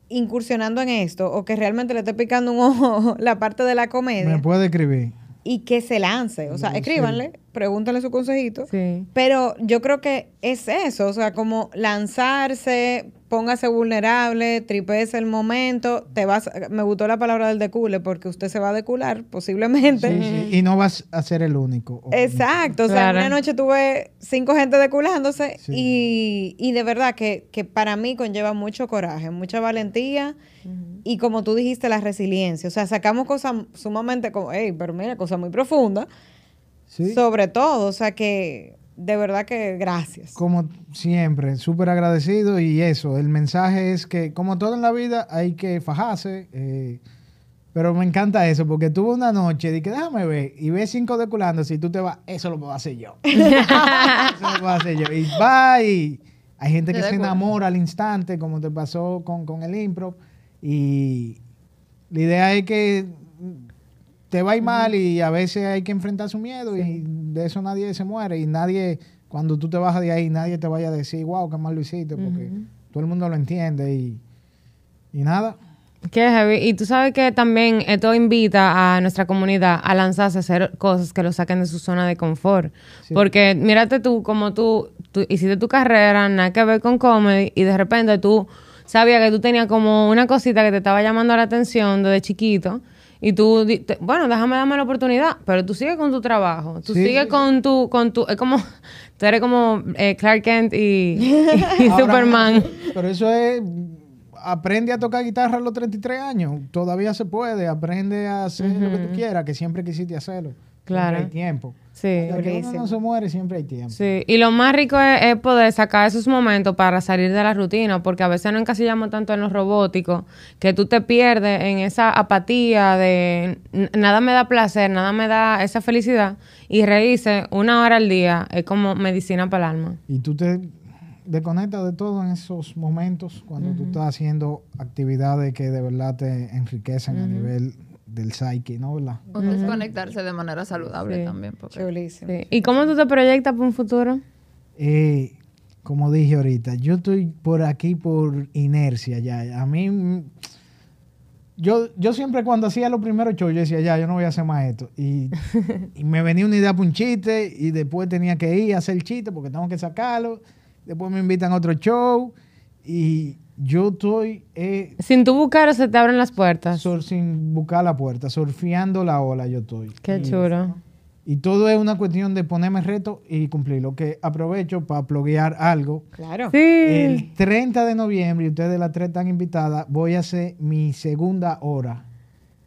Speaker 5: incursionando en esto o que realmente le esté picando un ojo la parte de la comedia
Speaker 6: Me puede escribir.
Speaker 5: y que se lance, o sea, escríbanle, pregúntenle su consejito.
Speaker 4: Sí.
Speaker 5: Pero yo creo que es eso, o sea, como lanzarse, póngase vulnerable, tripese el momento, te vas, me gustó la palabra del decule porque usted se va a decular posiblemente.
Speaker 6: Sí, sí. Y no vas a ser el único.
Speaker 5: Exacto, o sea,
Speaker 4: Claro.
Speaker 5: una noche tuve cinco gente deculándose
Speaker 6: Sí.
Speaker 5: y, y de verdad que, que para mí conlleva mucho coraje, mucha valentía y como tú dijiste, la resiliencia. O sea, sacamos cosas sumamente como, hey, pero mira, cosas muy profundas,
Speaker 6: Sí.
Speaker 5: sobre todo, o sea que de verdad que gracias.
Speaker 6: Como siempre, súper agradecido y eso, el mensaje es que como todo en la vida hay que fajarse, eh, pero me encanta eso porque tuve una noche de que déjame ver y ves cinco deculando, si tú te vas, eso lo puedo hacer yo. eso lo puedo hacer yo. Y y hay gente que se enamora al instante, como te pasó con, con el improv y la idea es que te va a ir mal y a veces hay que enfrentar su miedo y de eso nadie se muere y nadie, cuando tú te bajas de ahí, nadie te vaya a decir, wow, qué mal lo hiciste, porque todo el mundo lo entiende y, y nada.
Speaker 4: Qué heavy. Y tú sabes que también esto invita a nuestra comunidad a lanzarse a hacer cosas que lo saquen de su zona de confort.
Speaker 6: Sí.
Speaker 4: Porque mírate tú, como tú, tú hiciste tu carrera, nada que ver con comedy, y de repente tú sabías que tú tenías como una cosita que te estaba llamando la atención desde chiquito. Y tú, te- bueno, déjame darme la oportunidad, pero tú sigues con tu trabajo, tú
Speaker 6: Sí,
Speaker 4: sigues con tu, con tu, es como, tú eres como eh, Clark Kent y, y
Speaker 6: Ahora,
Speaker 4: Superman.
Speaker 6: Pero eso es, aprende a tocar guitarra a los 33 años, todavía se puede, aprende a hacer lo que tú quieras, que siempre quisiste hacerlo.
Speaker 4: Claro.
Speaker 6: Siempre hay tiempo.
Speaker 4: Sí.
Speaker 6: Hasta que uno no se muere, siempre hay tiempo.
Speaker 4: Sí, y lo más rico es, es poder sacar esos momentos para salir de la rutina, porque a veces nos encasillamos tanto en lo robótico que tú te pierdes en esa apatía de "N- nada me da placer, nada me da esa felicidad, y reírse una hora al día es como medicina para el alma.
Speaker 6: Y tú te desconectas de todo en esos momentos cuando tú estás haciendo actividades que de verdad te enriquecen a nivel del psyche, ¿no? ¿Verdad?
Speaker 3: O desconectarse de manera saludable
Speaker 4: Sí.
Speaker 3: también. Porque
Speaker 5: Chulísimo.
Speaker 4: Sí. ¿Y cómo tú te proyectas para un futuro?
Speaker 6: Eh, como dije ahorita, yo estoy por aquí por inercia ya. A mí, mm, yo, yo siempre cuando hacía los primeros shows, yo decía, ya, yo no voy a hacer más esto. Y, y me venía una idea para un chiste y después tenía que ir a hacer el chiste porque tengo que sacarlo. Después me invitan a otro show y yo estoy eh,
Speaker 4: Sin tú buscar, se te abren las puertas.
Speaker 6: sur- sin buscar la puerta, surfeando la ola yo estoy.
Speaker 4: Qué
Speaker 6: Y-
Speaker 4: chulo.
Speaker 6: Y todo es una cuestión de ponerme reto y cumplirlo. Que aprovecho para pluguear algo.
Speaker 5: Claro.
Speaker 4: Sí.
Speaker 6: El 30 de noviembre, y ustedes las tres están invitadas, voy a hacer mi segunda hora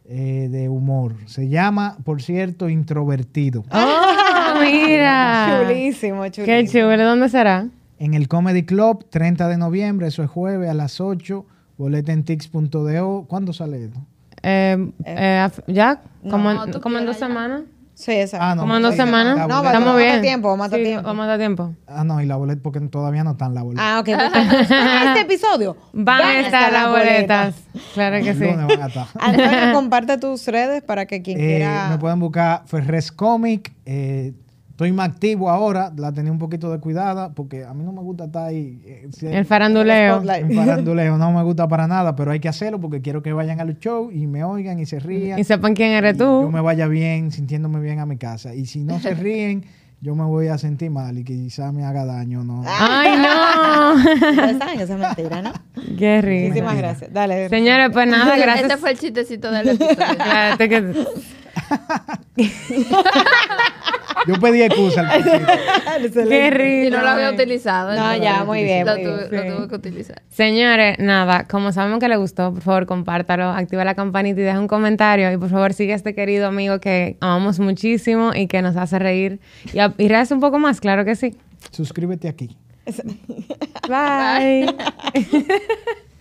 Speaker 6: eh, de humor. Se llama, por cierto, Introvertido.
Speaker 4: ¡Oh, mira!
Speaker 5: Chulísimo, chulísimo.
Speaker 4: Qué chulo. ¿Dónde será?
Speaker 6: En el Comedy Club, 30 de noviembre, eso es jueves a las 8, boletentix.do. ¿Cuándo sale esto?
Speaker 4: Eh, eh, af- ¿Ya? ¿Como,
Speaker 3: No,
Speaker 4: en, como en dos semanas?
Speaker 5: Sí, exacto.
Speaker 6: Ah, no,
Speaker 4: ¿Como en dos semanas?
Speaker 5: No,
Speaker 6: boleta-
Speaker 5: vamos
Speaker 4: Estamos
Speaker 5: a
Speaker 4: bien.
Speaker 5: tiempo, vamos a dar
Speaker 4: Sí,
Speaker 5: tiempo.
Speaker 4: Vamos a dar tiempo.
Speaker 6: Ah, no, y la boleta, porque todavía no están la boleta.
Speaker 5: Ah, ok. pues, en este episodio
Speaker 4: Van a estar las boletas. Claro que sí.
Speaker 6: lunes van a estar.
Speaker 5: Antonio, comparte tus redes para que quien
Speaker 6: Eh,
Speaker 5: quiera...
Speaker 6: me pueden buscar Ferres Comic. eh, estoy más activo ahora. La tenía un poquito de cuidada porque a mí no me gusta estar ahí. eh, si-
Speaker 4: El faranduleo.
Speaker 6: En faranduleo. No me gusta para nada, pero hay que hacerlo porque quiero que vayan al show y me oigan y se rían.
Speaker 4: Y sepan quién eres
Speaker 6: y Yo
Speaker 4: tú.
Speaker 6: me vaya bien, sintiéndome bien a mi casa. Y si no se ríen, yo me voy a sentir mal y quizá me haga daño. ¿no?
Speaker 4: ¡Ay, no!
Speaker 5: Saben que eso es mentira, ¿no?
Speaker 4: Qué rico.
Speaker 5: Muchísimas gracias. Dale.
Speaker 4: Señores, pues nada, gracias.
Speaker 3: Este fue el chistecito del episodio.
Speaker 6: Yo pedí excusa al principio.
Speaker 4: Qué
Speaker 3: Y
Speaker 4: rico.
Speaker 3: no lo había utilizado.
Speaker 5: No, ya, muy bien,
Speaker 3: Lo,
Speaker 5: muy
Speaker 3: tuve,
Speaker 5: bien.
Speaker 3: lo tuve que utilizar.
Speaker 4: Señores, nada, como sabemos que le gustó, por favor, compártalo, activa la campanita y deja un comentario. Y por favor, sigue a este querido amigo que amamos muchísimo y que nos hace reír. Y, a- y reírse un poco más, claro que sí.
Speaker 6: Suscríbete aquí.
Speaker 4: Bye.